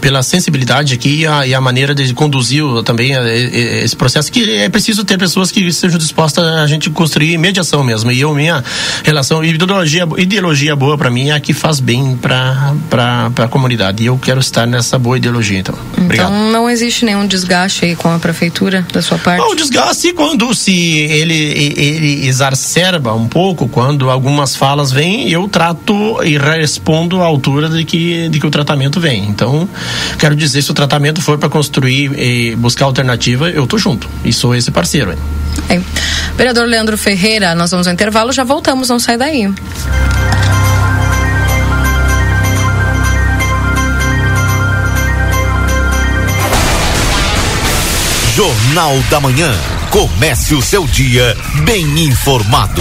pela sensibilidade aqui e a, e a maneira de conduzir também a, a, esse processo, que é preciso ter pessoas que estejam dispostas a gente construir mediação mesmo. E eu, minha relação, ideologia, ideologia boa para mim é a que faz bem para a comunidade. E eu quero estar nessa boa ideologia, então. Obrigado. Então não existe nenhum desgaste aí com a prefeitura da sua parte? O desgaste quando se ele, ele exacerba um pouco, quando algumas falas vêm, eu trato e respondo à altura de que, de que o tratamento vem. Então, quero dizer, se o tratamento for para construir e buscar alternativa, eu tô junto. E sou esse parceiro. É. Vereador Leandro Ferreira, nós vamos ao intervalo, já voltamos, não sai daí. Jornal da Manhã. Comece o seu dia bem informado.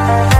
O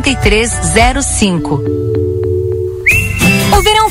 8305. O verão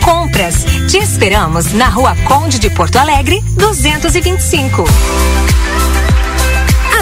compras. Te esperamos na Rua Conde de Porto Alegre, 225.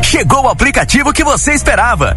Chegou o aplicativo que você esperava.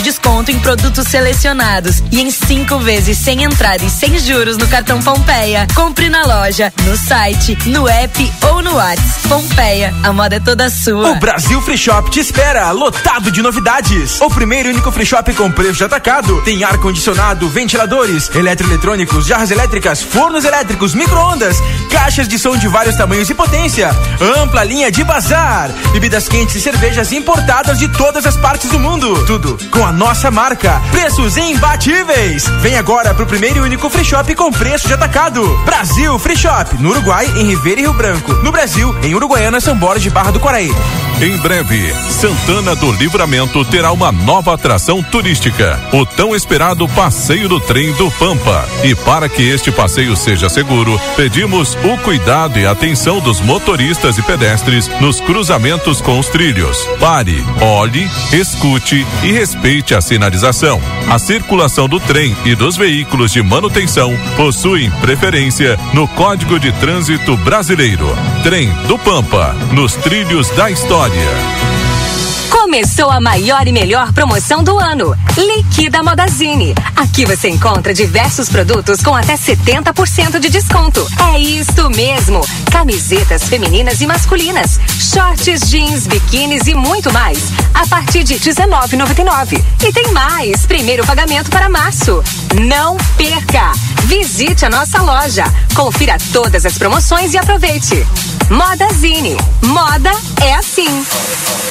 de desconto em produtos selecionados e em cinco vezes sem entrada e sem juros no cartão Pompeia. Compre na loja, no site, no app ou no WhatsApp. Pompeia, a moda é toda sua. O Brasil Free Shop te espera, lotado de novidades. O primeiro e único free shop com preço de atacado. Tem ar-condicionado, ventiladores, eletroeletrônicos, jarras elétricas, fornos elétricos, micro-ondas, caixas de som de vários tamanhos e potência, ampla linha de bazar, bebidas quentes e cervejas importadas de todas as partes do mundo. Tudo com a nossa marca. Preços imbatíveis. Vem agora pro primeiro e único free shop com preço de atacado. Brasil Free Shop, no Uruguai, em Ribeira e Rio Branco. No Brasil, em Uruguaiana, São Borges de Barra do Quaraí. Em breve, Santana do Livramento terá uma nova atração turística, o tão esperado Passeio do Trem do Pampa. E para que este passeio seja seguro, pedimos o cuidado e atenção dos motoristas e pedestres nos cruzamentos com os trilhos. Pare, olhe, escute e respeite a sinalização. A circulação do trem e dos veículos de manutenção possuem preferência no Código de Trânsito Brasileiro. Trem do Pampa, nos trilhos da história. Começou a maior e melhor promoção do ano. Liquida Modazine. Aqui você encontra diversos produtos com até 70% de desconto. É isso mesmo. Camisetas femininas e masculinas, shorts, jeans, biquínis e muito mais. A partir de R$19,99. E tem mais. Primeiro pagamento para março. Não perca. Visite a nossa loja. Confira todas as promoções e aproveite. Modazine. Moda é assim.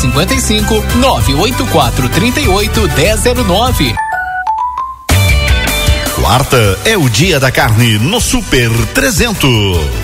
55 984 38 1009. Quarta é o dia da carne no Super 300.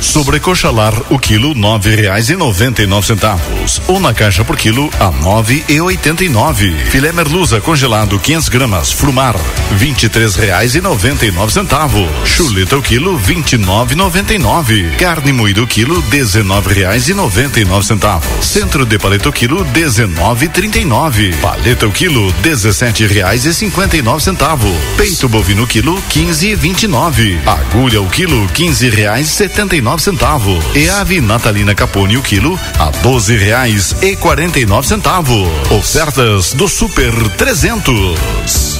Sobrecoxa lar o quilo nove reais e noventa e nove centavos. Ou na caixa por quilo a nove e oitenta e nove. Filé merluza congelado 500 gramas Frumar vinte e três reais e noventa e nove centavos. Chuleta o quilo vinte e nove noventa e nove. Carne moída o quilo dezenove reais e noventa e nove centavos. Centro de paleta o quilo dezenove trinta e nove. Paleta o quilo dezessete reais e cinquenta e nove centavos. Peito bovino o quilo quinze e vinte e nove. Agulha o quilo quinze reais setenta e nove centavos. E ave natalina capone o quilo a doze reais e quarenta e nove centavos. Ofertas do Super 300.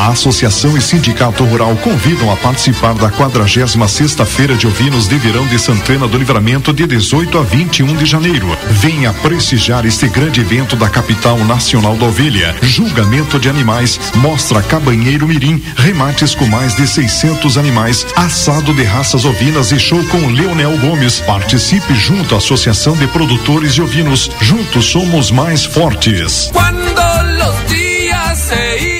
A Associação e Sindicato Rural convidam a participar da 46 Feira de Ovinos de Verão de Santana do Livramento de 18 a 21 de janeiro. Venha prestigiar este grande evento da capital nacional da ovelha. Julgamento de animais, mostra cabanheiro mirim, remates com mais de 600 animais, assado de raças ovinas e show com Leonel Gomes. Participe junto à Associação de Produtores de Ovinos. Juntos somos mais fortes. Cuando los días se.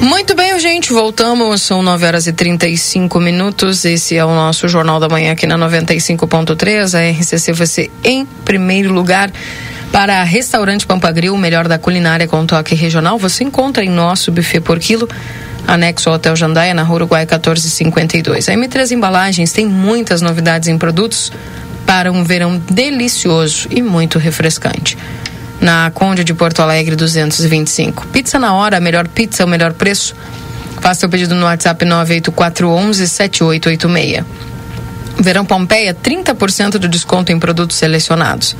Muito bem, gente, voltamos. São 9 horas e 35 minutos. Esse é o nosso Jornal da Manhã aqui na 95.3. A RCC você em primeiro lugar. Para restaurante Pampagril, o melhor da culinária com toque regional, você encontra em nosso buffet por quilo, anexo ao Hotel Jandaia, na Rua Uruguai 1452. A M3 Embalagens tem muitas novidades em produtos para um verão delicioso e muito refrescante na Conde de Porto Alegre 225. Pizza na hora, melhor pizza, o melhor preço. Faça seu pedido no WhatsApp 98411 7886. Verão Pompeia, 30% de desconto em produtos selecionados.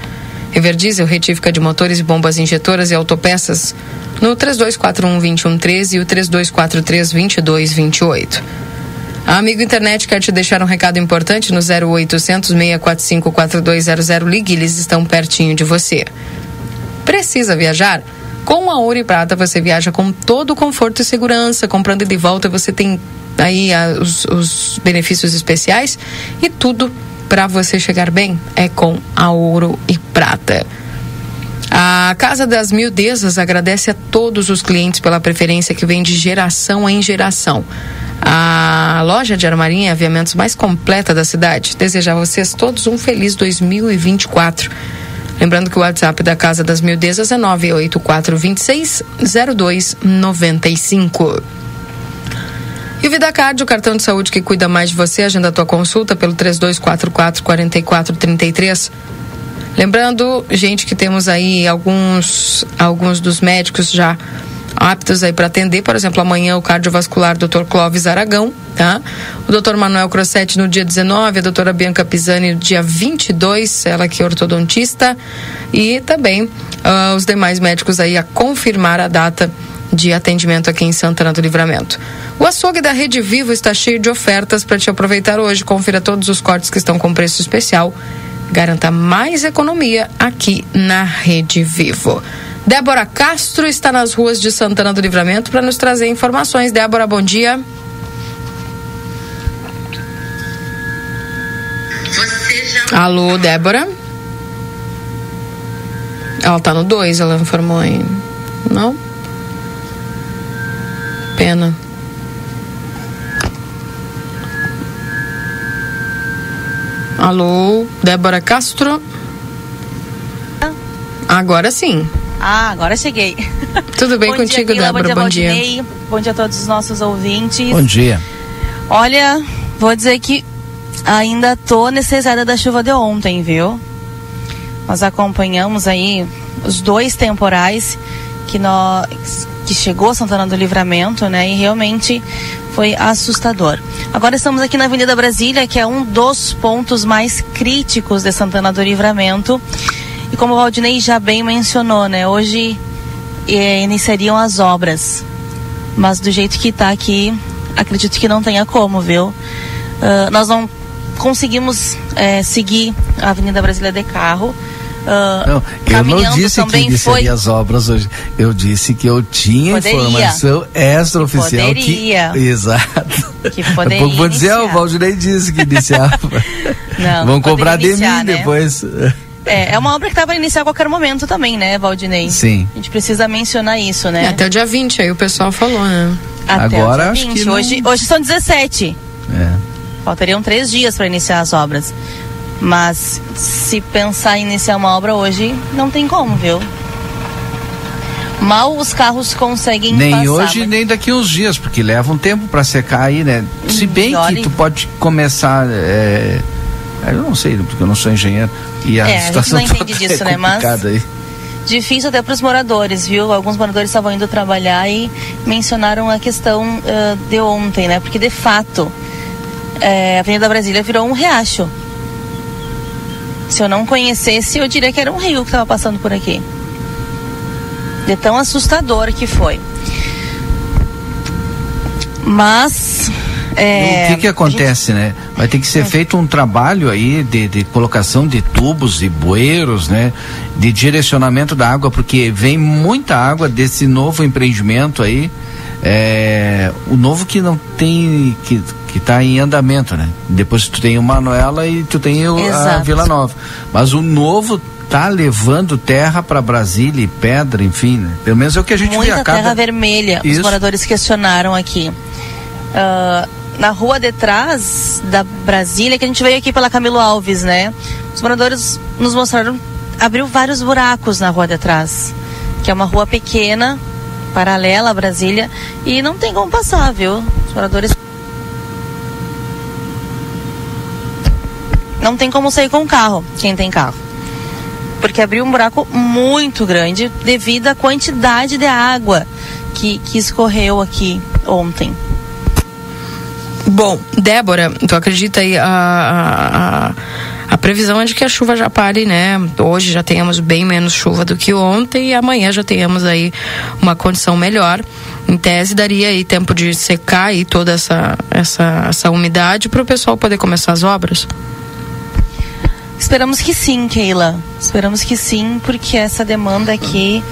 Everdiesel, retífica de motores e bombas injetoras e autopeças no 3241-2113 e o 3243-2228. A Amigo Internet quer te deixar um recado importante no 0800 645 4200. Ligue, eles estão pertinho de você. Precisa viajar? Com a Ouro e Prata você viaja com todo o conforto e segurança. Comprando de volta você tem aí ah, os, os benefícios especiais e tudo para você chegar bem é com a Ouro e Prata. A Casa das Mildezas agradece a todos os clientes pela preferência que vem de geração em geração. A loja de armarinha e aviamentos mais completa da cidade deseja a vocês todos um feliz 2024. Lembrando que o WhatsApp da Casa das Mildezas é 98426 0295. E o VidaCard, o cartão de saúde que cuida mais de você, agenda a tua consulta pelo 3244 4433. Lembrando, gente, que temos aí alguns alguns dos médicos já aptos aí para atender, por exemplo, amanhã o cardiovascular Dr. Clóvis Aragão, tá? O Dr. Manuel Crossetti no dia 19, a doutora Bianca Pisani no dia 22, ela que é ortodontista, e também uh, os demais médicos aí a confirmar a data de atendimento aqui em Santana do Livramento. O açougue da Rede Vivo está cheio de ofertas para te aproveitar hoje. Confira todos os cortes que estão com preço especial. Garanta mais economia aqui na Rede Vivo. Débora Castro está nas ruas de Santana do Livramento para nos trazer informações. Débora, bom dia. Alô, Débora? Ela tá no 2, ela informou aí. Não? Pena. Alô, Débora Castro? Agora sim. Ah, agora cheguei. Tudo bem bom contigo, dia, Débora? Bom Bom dia, dia. Valdinei. Bom dia a todos os nossos ouvintes. Bom dia. Olha, vou dizer que ainda tô necessitada da chuva de ontem, viu? Nós acompanhamos aí os dois temporais que nós que chegou a Santana do Livramento, né? E realmente foi assustador. Agora estamos aqui na Avenida Brasília, que é um dos pontos mais críticos de Santana do Livramento. E como o Valdinei já bem mencionou, né? Hoje eh, iniciariam as obras. Mas do jeito que está aqui, acredito que não tenha como, viu? Ah, nós não conseguimos eh, seguir a Avenida Brasília de carro. Ah, Não, eu não disse que iniciaria foi as obras hoje. Eu disse que eu tinha Poderia. informação extraoficial que. poderia. Exato. Que Daqui a poderia pouco vou dizer, ah, o. Valdinei disse que iniciava. Não, Vão que cobrar de mim né? depois. É, é uma obra que está para iniciar a qualquer momento também, né, Valdinei? Sim. A gente precisa mencionar isso, né? É, até o dia 20, aí o pessoal falou, né? Até Agora o dia acho 20. que não- hoje, hoje são 17. É. Faltariam três dias para iniciar as obras. Mas se pensar em iniciar uma obra hoje, não tem como, viu? Mal os carros conseguem Nem passar. hoje, mas- nem daqui uns dias, porque leva um tempo para secar aí, né? Se bem e olha- que tu pode começar. é, Eu não sei, porque eu não sou engenheiro. E a É, a gente situação não entende toda disso, é né? Mas- aí. Difícil até para os moradores, viu? Alguns moradores estavam indo trabalhar e mencionaram a questão ah, de ontem, né? Porque de fato é, a Avenida Brasília virou um riacho. Se eu não conhecesse, eu diria que era um rio que estava passando por aqui. De tão assustador que foi. Mas. É, o que que acontece, né? Vai ter que ser feito um trabalho aí de, de colocação de tubos e bueiros, né? De direcionamento da água, porque vem muita água desse novo empreendimento aí. É, o novo que não tem, que, que tá em andamento, né? Depois tu tem o Manuela e tu tem o, a. Vila Nova. Mas o novo tá levando terra para Brasília e pedra, enfim, né? Pelo menos é o que a gente vê muita a cada... terra vermelha. Os Isso. moradores questionaram aqui. Ah, na rua de trás da Brasília, que a gente veio aqui pela Camilo Alves, né? Os moradores nos mostraram, abriu vários buracos na rua de trás, que é uma rua pequena, paralela a Brasília, e não tem como passar, viu? Os moradores não tem como sair com o carro, quem tem carro. Porque abriu um buraco muito grande devido à quantidade de água que, que escorreu aqui ontem. Bom, Débora, tu acredita aí a, a, a- previsão é de que a chuva já pare, né? Hoje já tenhamos bem menos chuva do que ontem e amanhã já tenhamos aí uma condição melhor. Em tese daria aí tempo de secar aí toda essa essa, essa umidade para o pessoal poder começar as obras. Esperamos que sim, Keila. Esperamos que sim, porque essa demanda aqui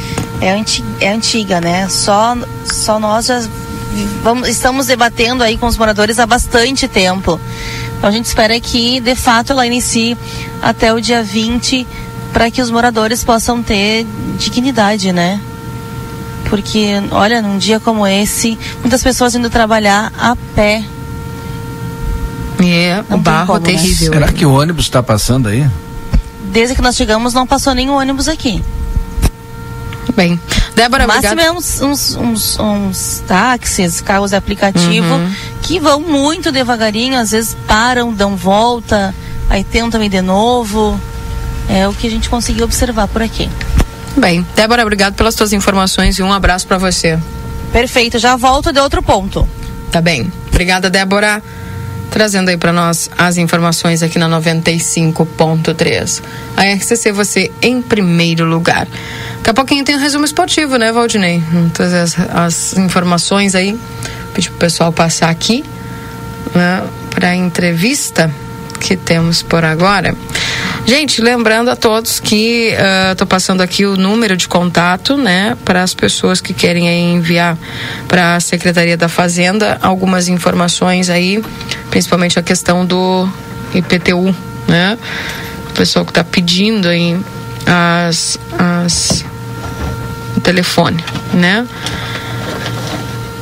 é, anti, é antiga, né? Só, só nós já vamos, estamos debatendo aí com os moradores há bastante tempo. Então a gente espera que, de fato, ela inicie até o dia 20 para que os moradores possam ter dignidade, né? Porque, olha, num dia como esse, muitas pessoas indo trabalhar a pé. É, o barro como, terrível. Né? Será que o ônibus está passando aí? Desde que nós chegamos, não passou nenhum ônibus aqui. Bem, Débora, máximo é uns, uns, uns, uns, táxis, carros de aplicativo uhum. que vão muito devagarinho, às vezes param, dão volta, aí tentam ir de novo. É o que a gente conseguiu observar por aqui. Bem, Débora, obrigado pelas suas informações e um abraço para você. Perfeito, já volto de outro ponto. Tá bem. Obrigada, Débora trazendo aí para nós as informações aqui na 95.3. A RCC, você em primeiro lugar. Daqui a pouquinho tem um resumo esportivo, né, Valdinei? Trazer as, as informações aí. Pedir pro pessoal passar aqui né, para entrevista que temos por agora. Gente, lembrando a todos que estou uh, passando aqui o número de contato, né, para as pessoas que querem enviar para a Secretaria da Fazenda algumas informações aí, principalmente a questão do IPTU, né? O pessoal que está pedindo aí as, as o telefone, né?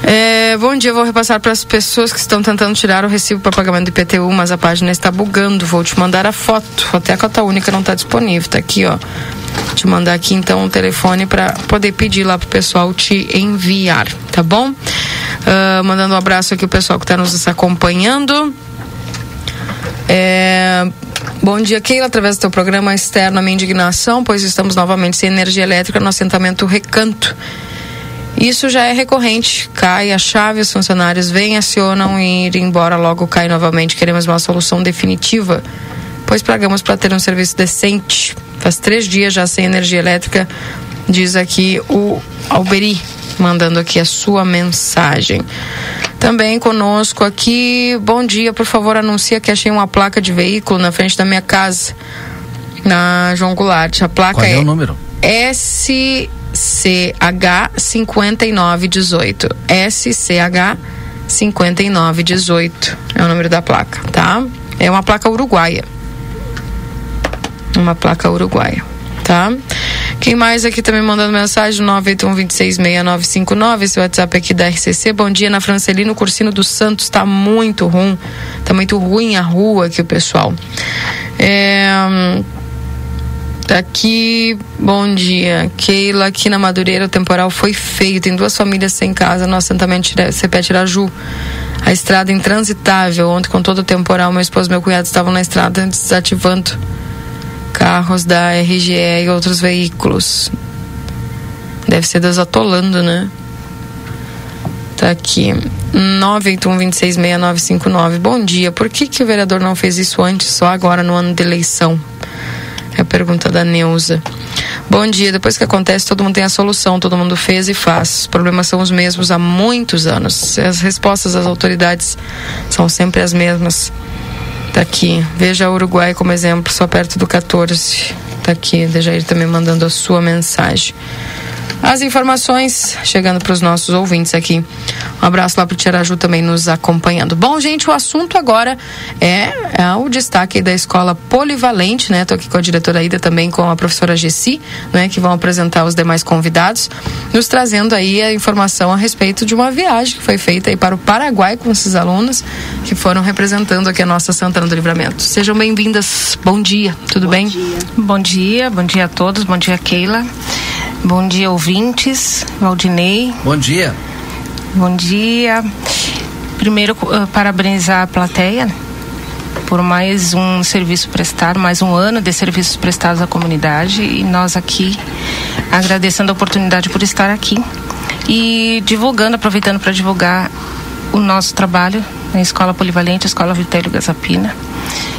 É, bom dia, vou repassar para as pessoas que estão tentando tirar o recibo para pagamento do IPTU, mas a página está bugando. Vou te mandar a foto. Até a cota única não está disponível. Está aqui, ó. Vou te mandar aqui então o um telefone para poder pedir lá pro pessoal te enviar, tá bom? Uh, mandando um abraço aqui o pessoal que está nos acompanhando. É, Bom dia, Keila. Através do teu programa externo, a minha indignação, pois estamos novamente sem energia elétrica no assentamento Recanto. Isso já é recorrente. Cai a chave, os funcionários vêm, acionam e ir embora logo cai novamente. Queremos uma solução definitiva, pois pagamos para ter um serviço decente. Faz três dias já sem energia elétrica, diz aqui o Alberi, mandando aqui a sua mensagem. Também conosco aqui, bom dia, por favor, anuncia que achei uma placa de veículo na frente da minha casa, na João Goulart. A placa Qual é, é o número? S SCH 5918. SCH 5918 é o número da placa, tá? É uma placa uruguaia. Uma placa uruguaia, tá? Quem mais aqui também mandando mensagem? 981-266959. Esse WhatsApp aqui da RCC. Bom dia, na Francelino Cursino dos Santos. Tá muito ruim. Tá muito ruim a rua aqui, o pessoal. É aqui, bom dia. Keila, aqui na Madureira, o temporal foi feio. Tem duas famílias sem casa no assentamento CP Tiraju. A estrada intransitável. Ontem, com todo o temporal, meu esposo e meu cunhado estavam na estrada desativando carros da RGE e outros veículos. Deve ser desatolando, né? Tá aqui. 981 Bom dia. Por que, que o vereador não fez isso antes, só agora no ano de eleição? É a pergunta da Neuza. Bom dia. Depois que acontece, todo mundo tem a solução, todo mundo fez e faz. Os problemas são os mesmos há muitos anos. As respostas das autoridades são sempre as mesmas. Tá aqui. Veja o Uruguai como exemplo, só perto do 14. Tá aqui. Dejair também mandando a sua mensagem. As informações chegando para os nossos ouvintes aqui. Um abraço lá para o Tiaraju também nos acompanhando. Bom, gente, o assunto agora é, é o destaque da escola polivalente, né? Estou aqui com a diretora Ida também com a professora Gessi, né? Que vão apresentar os demais convidados, nos trazendo aí a informação a respeito de uma viagem que foi feita aí para o Paraguai com esses alunos que foram representando aqui a nossa Santana do Livramento. Sejam bem-vindas. Bom dia, tudo bom bem? Dia. Bom dia, bom dia a todos, bom dia Keila. Bom dia, ouvintes. Valdinei. Bom dia. Bom dia. Primeiro, uh, parabenizar a plateia por mais um serviço prestado, mais um ano de serviços prestados à comunidade e nós aqui agradecendo a oportunidade por estar aqui e divulgando, aproveitando para divulgar o nosso trabalho na Escola Polivalente, Escola Vitélio Gazapina.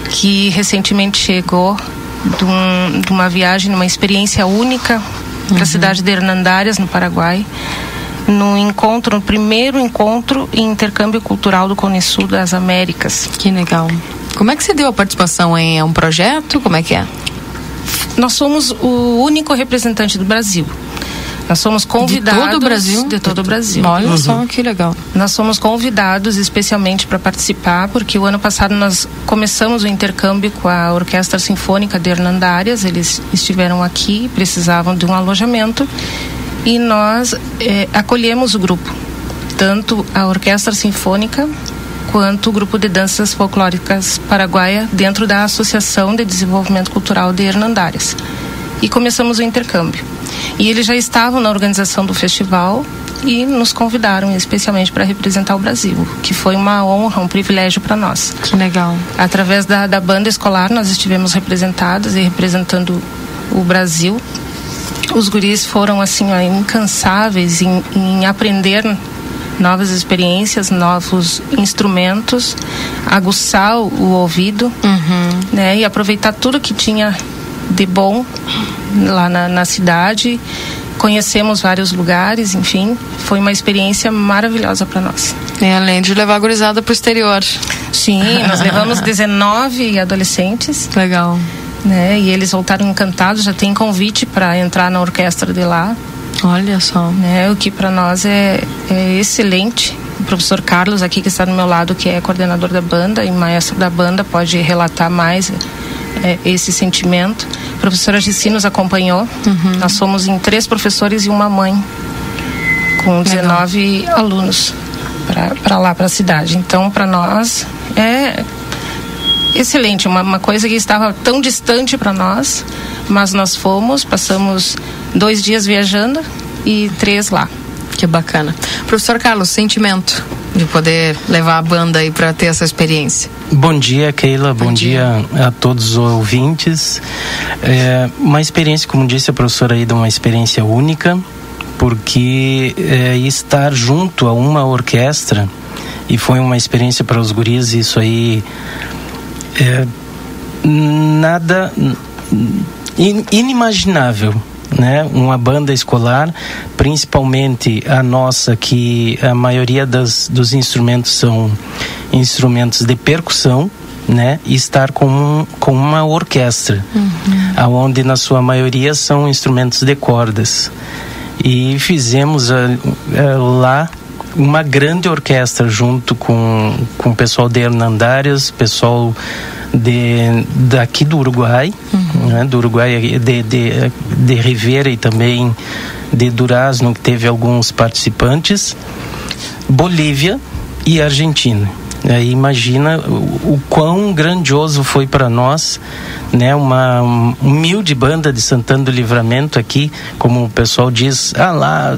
que recentemente chegou de, um, de uma viagem, numa experiência única para a cidade de Hernandárias, no Paraguai, no encontro, no primeiro encontro em intercâmbio cultural do Cone Sul das Américas. Que legal. Como é que você deu a participação em é um projeto? Como é que é? Nós somos o único representante do Brasil. Nós somos convidados De todo o Brasil? De todo o Brasil. Olha só que legal. Nós somos convidados especialmente para participar, porque o ano passado nós começamos o intercâmbio com a Orquestra Sinfônica de Hernandárias. Eles estiveram aqui, precisavam de um alojamento e nós eh, acolhemos o grupo, tanto a Orquestra Sinfônica quanto o grupo de danças folclóricas paraguaia dentro da Associação de Desenvolvimento Cultural de Hernandárias. E começamos o intercâmbio. E eles já estavam na organização do festival e nos convidaram especialmente para representar o Brasil, que foi uma honra, um privilégio para nós. Que legal. Através da, da banda escolar, nós estivemos representados e representando o Brasil. Os guris foram assim ó, incansáveis em, em aprender novas experiências, novos instrumentos, aguçar o, o ouvido, né, e aproveitar tudo que tinha de bom lá na, na cidade. Conhecemos vários lugares, enfim, foi uma experiência maravilhosa para nós. E além de levar a gurizada para o exterior. Sim, nós levamos 19 adolescentes. Legal. Né, e eles voltaram encantados, já tem convite para entrar na orquestra de lá. Olha só. Né, o que para nós é, é excelente. O professor Carlos aqui que está do meu lado, que é coordenador da banda e maestro da banda, pode relatar mais é, esse sentimento. Professora Gissi nos acompanhou. Nós somos em três professores e uma mãe, com 19 alunos para lá, para a cidade. Então, para nós, é excelente, uma, uma coisa que estava tão distante para nós, mas nós fomos, passamos dois dias viajando e três lá. Que bacana. Professor Carlos, sentimento de poder levar a banda aí para ter essa experiência. Bom dia, Keila. Bom, dia. a todos os ouvintes. É, uma experiência, como disse a professora Ida, uma experiência única, porque é, estar junto a uma orquestra e foi uma experiência para os guris, isso aí é nada in- inimaginável né uma banda escolar principalmente a nossa que a maioria das, dos instrumentos são instrumentos de percussão né e estar com um- com uma orquestra aonde na sua maioria são instrumentos de cordas. E fizemos ah, ah, lá uma grande orquestra junto com, com o pessoal de Hernandárias, pessoal de daqui do Uruguai, né, do Uruguai de, de, de Rivera e também de Durazno que teve alguns participantes, Bolívia e Argentina. Aí imagina o, o quão grandioso foi para nós, né? Uma humilde banda de Santana do Livramento aqui, como o pessoal diz, ah lá,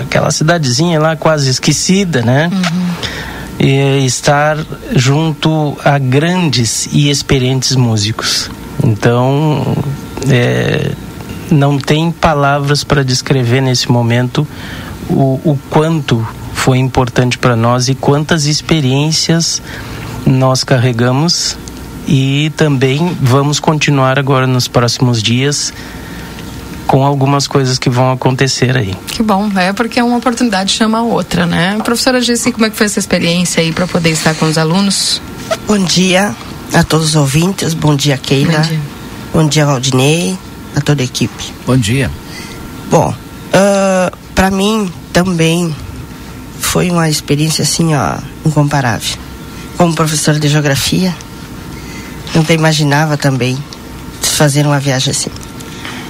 aquela cidadezinha lá quase esquecida, né? E estar junto a grandes e experientes músicos. Então, é, não tem palavras para descrever nesse momento o, o quanto foi importante para nós e quantas experiências nós carregamos e também vamos continuar agora nos próximos dias com algumas coisas que vão acontecer aí. Que bom, é porque uma oportunidade chama a outra, né? Professora Gissi, como é que foi essa experiência aí para poder estar com os alunos? Bom dia a todos os ouvintes, bom dia Keila, Bom dia. bom dia Valdinei, a toda a equipe. Bom dia. Bom, para mim também foi uma experiência assim, ó, incomparável. Como professor de geografia, nunca imaginava também fazer uma viagem assim.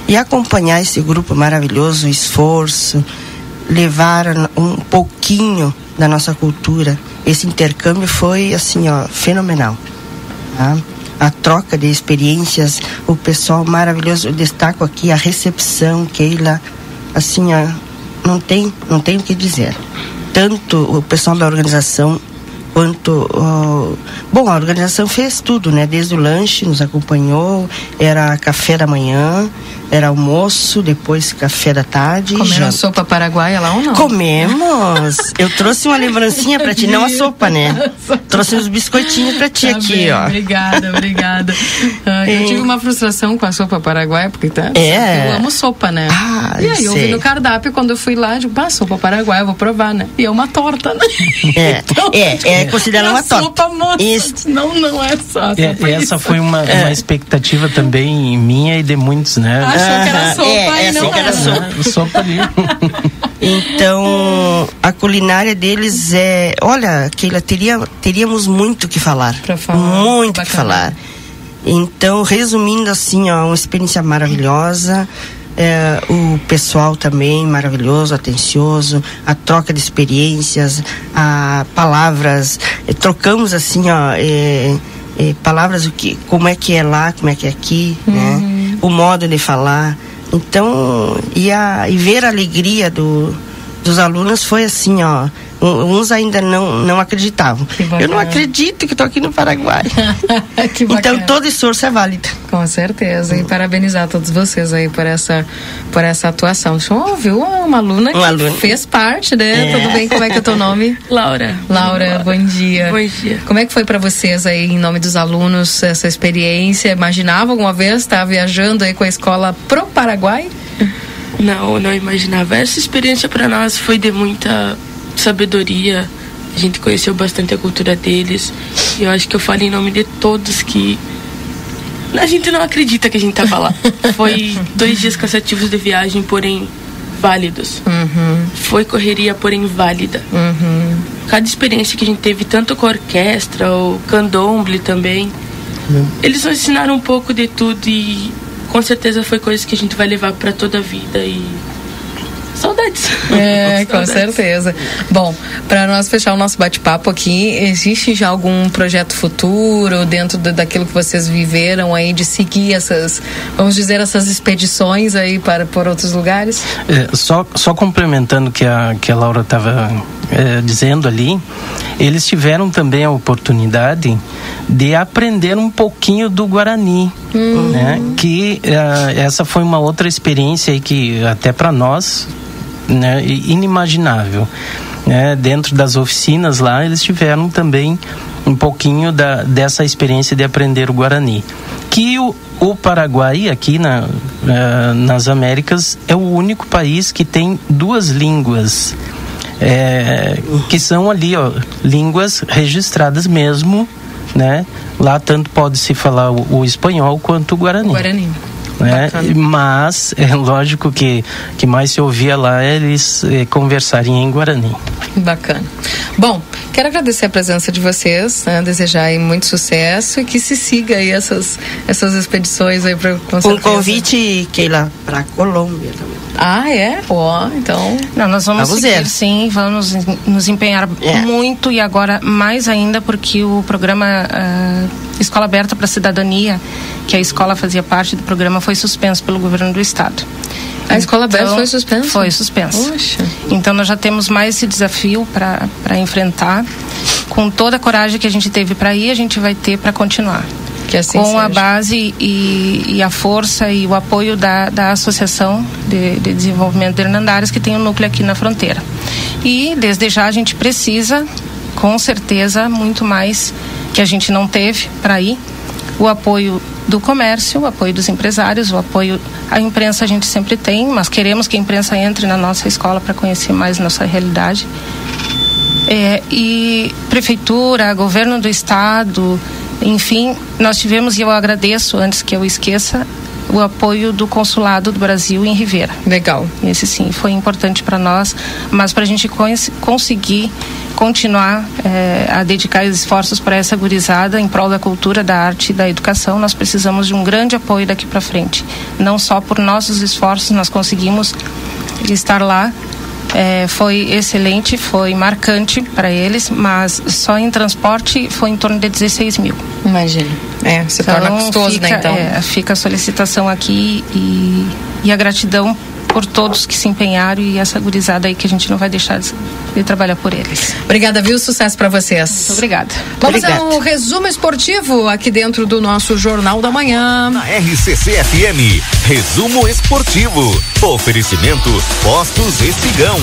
E acompanhar esse grupo maravilhoso, o esforço, levar um pouquinho da nossa cultura. Esse intercâmbio foi assim, ó, fenomenal. tá? A troca de experiências, o pessoal maravilhoso. Eu destaco aqui a recepção, Keila, assim, ó, não tem, não tem o que dizer. Tanto o pessoal da organização quanto ó, bom a organização fez tudo né desde o lanche nos acompanhou era café da manhã era almoço depois café da tarde Comeram janta. sopa paraguaia lá ou não? comemos eu trouxe uma lembrancinha para ti não a sopa né trouxe uns biscoitinhos para ti Tá aqui bem, ó Obrigada, obrigada. Ah, eu É. tive uma frustração com a sopa paraguaia, porque tá, É. eu amo sopa, né? Ah, e aí eu vi sei. no cardápio, quando eu fui lá, eu digo, ah, sopa paraguaia, eu vou provar, né? E é uma torta, né? é é, é considerada uma torta Sopa, moça. Não, não é só. É, foi essa isso. foi uma, É. uma expectativa também minha e de muitos, né? Achou que era sopa é, e não era era. sopa. Sopa ali. Então, a culinária deles é. Olha, Keila, teria, teríamos muito que falar. Muito que falar. Então, resumindo assim, ó, uma experiência maravilhosa. É, o pessoal também maravilhoso, atencioso, a troca de experiências, a palavras, eh, trocamos assim, ó, eh, eh, palavras o que, como é que é lá, como é que é aqui, né? O modo de falar. Então, e, a, e ver a alegria do, dos alunos foi assim, ó. Uns ainda não, não acreditavam. Eu não acredito que estou aqui no Paraguai. então todo esforço é válido. Com certeza. E parabenizar todos vocês aí por essa, por essa atuação. Deixa eu ouvir uma aluna que Uma aluna. fez parte, né? É. Tudo bem? Como é que é o teu nome? Laura. Laura, bom dia. Bom dia. Como é que foi para vocês aí, em nome dos alunos, essa experiência? Imaginava alguma vez estar viajando aí com a escola pro Paraguai? Não, não imaginava. Essa experiência para nós foi de muita sabedoria. A gente conheceu bastante a cultura deles. E eu acho que eu falo em nome de todos que a gente não acredita que a gente tava lá. Foi dois dias cansativos de viagem, porém válidos. Foi correria, porém válida. Cada experiência que a gente teve, tanto com a orquestra, o candomblé também, eles nos ensinaram um pouco de tudo e com certeza foi coisa que a gente vai levar para toda a vida e saudades. É, com Saudades. certeza. Bom, para nós fechar o nosso bate-papo aqui, existe já algum projeto futuro dentro do- daquilo que vocês viveram aí de seguir essas, vamos dizer, essas expedições aí para por outros lugares? É, só, só complementando o que a, que a Laura estava dizendo ali, eles tiveram também a oportunidade de aprender um pouquinho do Guarani. Né? Que eh, essa foi uma outra experiência aí que até para nós né, inimaginável. né? Dentro das oficinas lá, eles tiveram também um pouquinho da, dessa experiência de aprender o Guarani. Que o, o Paraguai, aqui na, eh, nas Américas, é o único país que tem duas línguas. eh, que são ali, ó, línguas registradas mesmo, né? Lá tanto pode se falar o, o espanhol quanto o guarani. Guarani. Né? Mas é lógico que que mais se ouvia lá é eles eh, conversarem em guarani. Bacana. Bom, quero agradecer a presença de vocês, né? desejar aí muito sucesso e que se siga aí essas, essas expedições aí para Um convite, Keila, para Colômbia também. Ah, é? Ó, então. Não, nós vamos Vamos seguir, ver. sim, vamos nos empenhar É. muito e agora mais ainda porque o programa ah, Escola Aberta para a Cidadania, que a escola fazia parte do programa, foi suspenso pelo governo do estado. A escola aberta foi suspensa? Foi suspensa. Poxa. Então nós já temos mais esse desafio para enfrentar. Com toda a coragem que a gente teve para ir, a gente vai ter para continuar. Assim com a seja. base e, e a força e o apoio da, da Associação de, de Desenvolvimento de Hernandares, que tem um núcleo aqui na fronteira. E desde já a gente precisa, com certeza, muito mais que a gente não teve para ir. O apoio do comércio, o apoio dos empresários, o apoio à imprensa a gente sempre tem, mas queremos que a imprensa entre na nossa escola para conhecer mais nossa realidade. É, e prefeitura, governo do estado, enfim, nós tivemos, e eu agradeço, antes que eu esqueça, o apoio do consulado do Brasil em Ribeira. Legal. Esse sim foi importante para nós, mas para a gente cons- conseguir continuar eh, a dedicar esforços para essa gurizada em prol da cultura, da arte e da educação, nós precisamos de um grande apoio daqui para frente. Não só por nossos esforços nós conseguimos estar lá, eh, foi excelente, foi marcante para eles, mas só em transporte foi em torno de 16 mil. Imagina. É, se torna custoso, fica, né, então? é, fica a solicitação aqui e, e a gratidão por todos que se empenharam e essa gurizada aí que a gente não vai deixar de, de trabalhar por eles. Obrigada, viu? Sucesso para vocês. Muito obrigada. Vamos Obrigada. ao resumo esportivo aqui dentro do nosso Jornal da Manhã. Na RCC FM, resumo esportivo. Oferecimento Postos Espigão.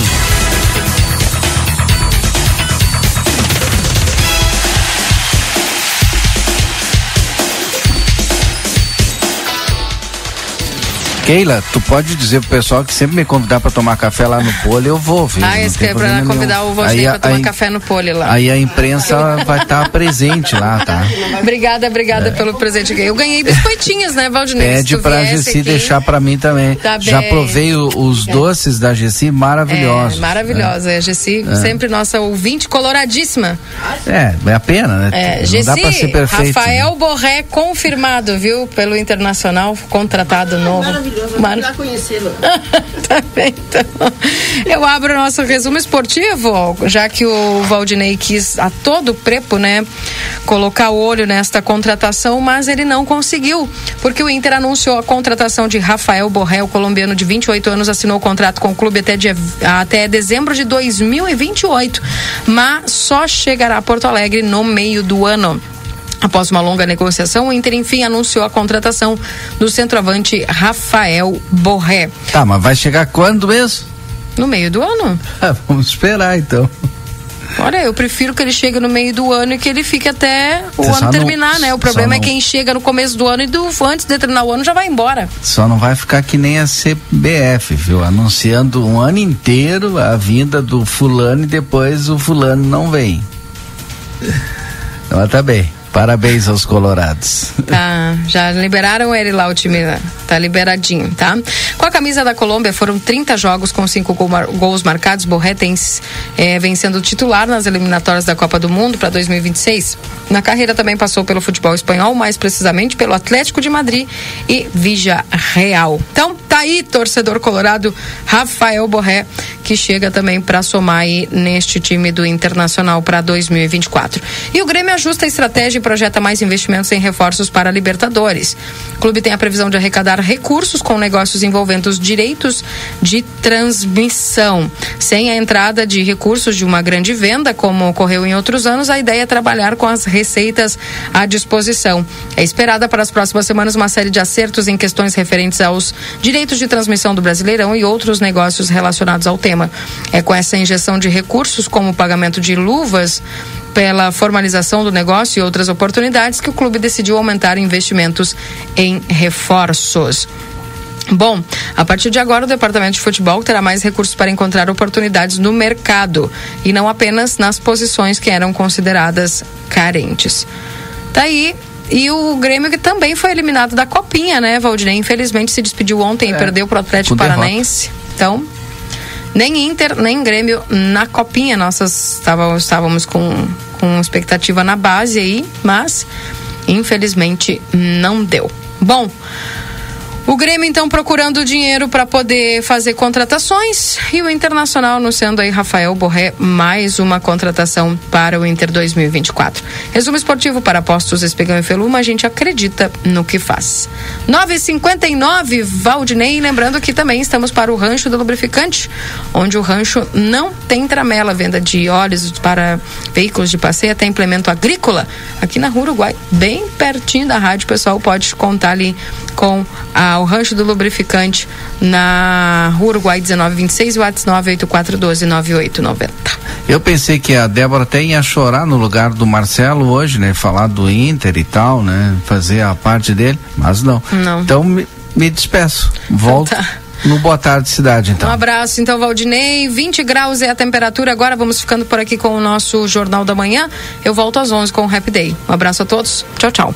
Keila, tu pode dizer pro pessoal que sempre me convidar para tomar café lá no pole, eu vou, viu? Ah, tem que é pra convidar o Aí pra tomar café no pole lá. Aí a imprensa vai estar presente lá, tá? Obrigada, obrigada pelo presente. Eu ganhei biscoitinhos, né, Valdinei? Pede pra Gessi aqui- deixar pra mim também. Tá Já bem. provei os É. doces da Gessi maravilhosos. É, maravilhosa. A Gessi, É. sempre nossa ouvinte coloradíssima. É, é a pena, né? É, Não dá pra ser Gessi, perfeito. né? Rafael Borré confirmado, viu? Pelo Internacional, contratado novo. Maravilhoso, Mar- vamos lá conhecê-lo. tá bem, então. Eu abro o nosso resumo esportivo, já que o Valdinei quis a todo prepo, né, colocar o olho nesta contratação, mas ele não conseguiu, porque o Inter anunciou a contratação de Rafael Borré, o colombiano de 28 anos, assinou o contrato com o clube até, dia, até dezembro de 2028, mas só chegará a Porto Alegre no meio do ano. Após uma longa negociação, o Inter enfim anunciou a contratação do centroavante Rafael Borré. Tá, mas vai chegar quando mesmo? No meio do ano? Vamos esperar então. Olha, eu prefiro que ele chegue no meio do ano e que ele fique até o Você ano só não- terminar, né? O problema é quem chega no começo do ano e do, antes de terminar o ano já vai embora. Só não vai ficar que nem a CBF, viu? Anunciando um ano inteiro a vinda do fulano e depois o fulano não vem. Então tá bem. Parabéns aos colorados. Tá, já liberaram ele lá, o time tá liberadinho, tá? Com a camisa da Colômbia, foram 30 jogos com cinco gol mar- gols marcados. Borré tem eh, vencendo o titular nas eliminatórias da Copa do Mundo para 2026. Na carreira também passou pelo futebol espanhol, mais precisamente pelo Atlético de Madrid e Vija Real. Então, tá aí, torcedor colorado, Rafael Borré, que chega também para somar aí neste time do Internacional para 2024. E o Grêmio ajusta a estratégia e projeta mais investimentos em reforços para a Libertadores. O clube tem a previsão de arrecadar recursos com negócios envolvendo os direitos de transmissão. Sem a entrada de recursos de uma grande venda, como ocorreu em outros anos, a ideia é trabalhar com as receitas à disposição. É esperada para as próximas semanas uma série de acertos em questões referentes aos direitos de transmissão do Brasileirão e outros negócios relacionados ao tema. É com essa injeção de recursos, como o pagamento de luvas, pela formalização do negócio e outras oportunidades que o clube decidiu aumentar investimentos em reforços. Bom, a partir de agora o departamento de futebol terá mais recursos para encontrar oportunidades no mercado e não apenas nas posições que eram consideradas carentes. Tá aí. E o Grêmio que também foi eliminado da Copinha, né, Valdinei? Infelizmente se despediu ontem e perdeu para o Atlético. Paranaense. Então, nem Inter, nem Grêmio na Copinha. Nós estávamos, estávamos com, com expectativa na base aí, mas infelizmente não deu. Bom. O Grêmio, então, procurando dinheiro para poder fazer contratações. E o Internacional anunciando aí Rafael Borré mais uma contratação para o Inter 2024. Resumo esportivo para apostos Espigão e Feluma, a gente acredita no que faz. 9,59, Valdinei, lembrando que também estamos para o Rancho do Lubrificante, onde o rancho não tem tramela, venda de óleos para veículos de passeio, até implemento agrícola, aqui na Rua Uruguai, bem pertinho da rádio, o pessoal pode contar ali com a, o Rancho do Lubrificante na Rua Uruguai 1926 e o WhatsApp 984129890. Eu pensei que a Débora até ia chorar no lugar do Marcelo hoje, né? Falar do Inter e tal, né? Fazer a parte dele, mas não. Não. Então me, me despeço. Volto Tá. no Boa Tarde Cidade, então. Um abraço, então, Valdinei. 20 graus é a temperatura. Agora vamos ficando por aqui com o nosso Jornal da Manhã. Eu volto às 11 com o Happy Day. Um abraço a todos. Tchau, tchau.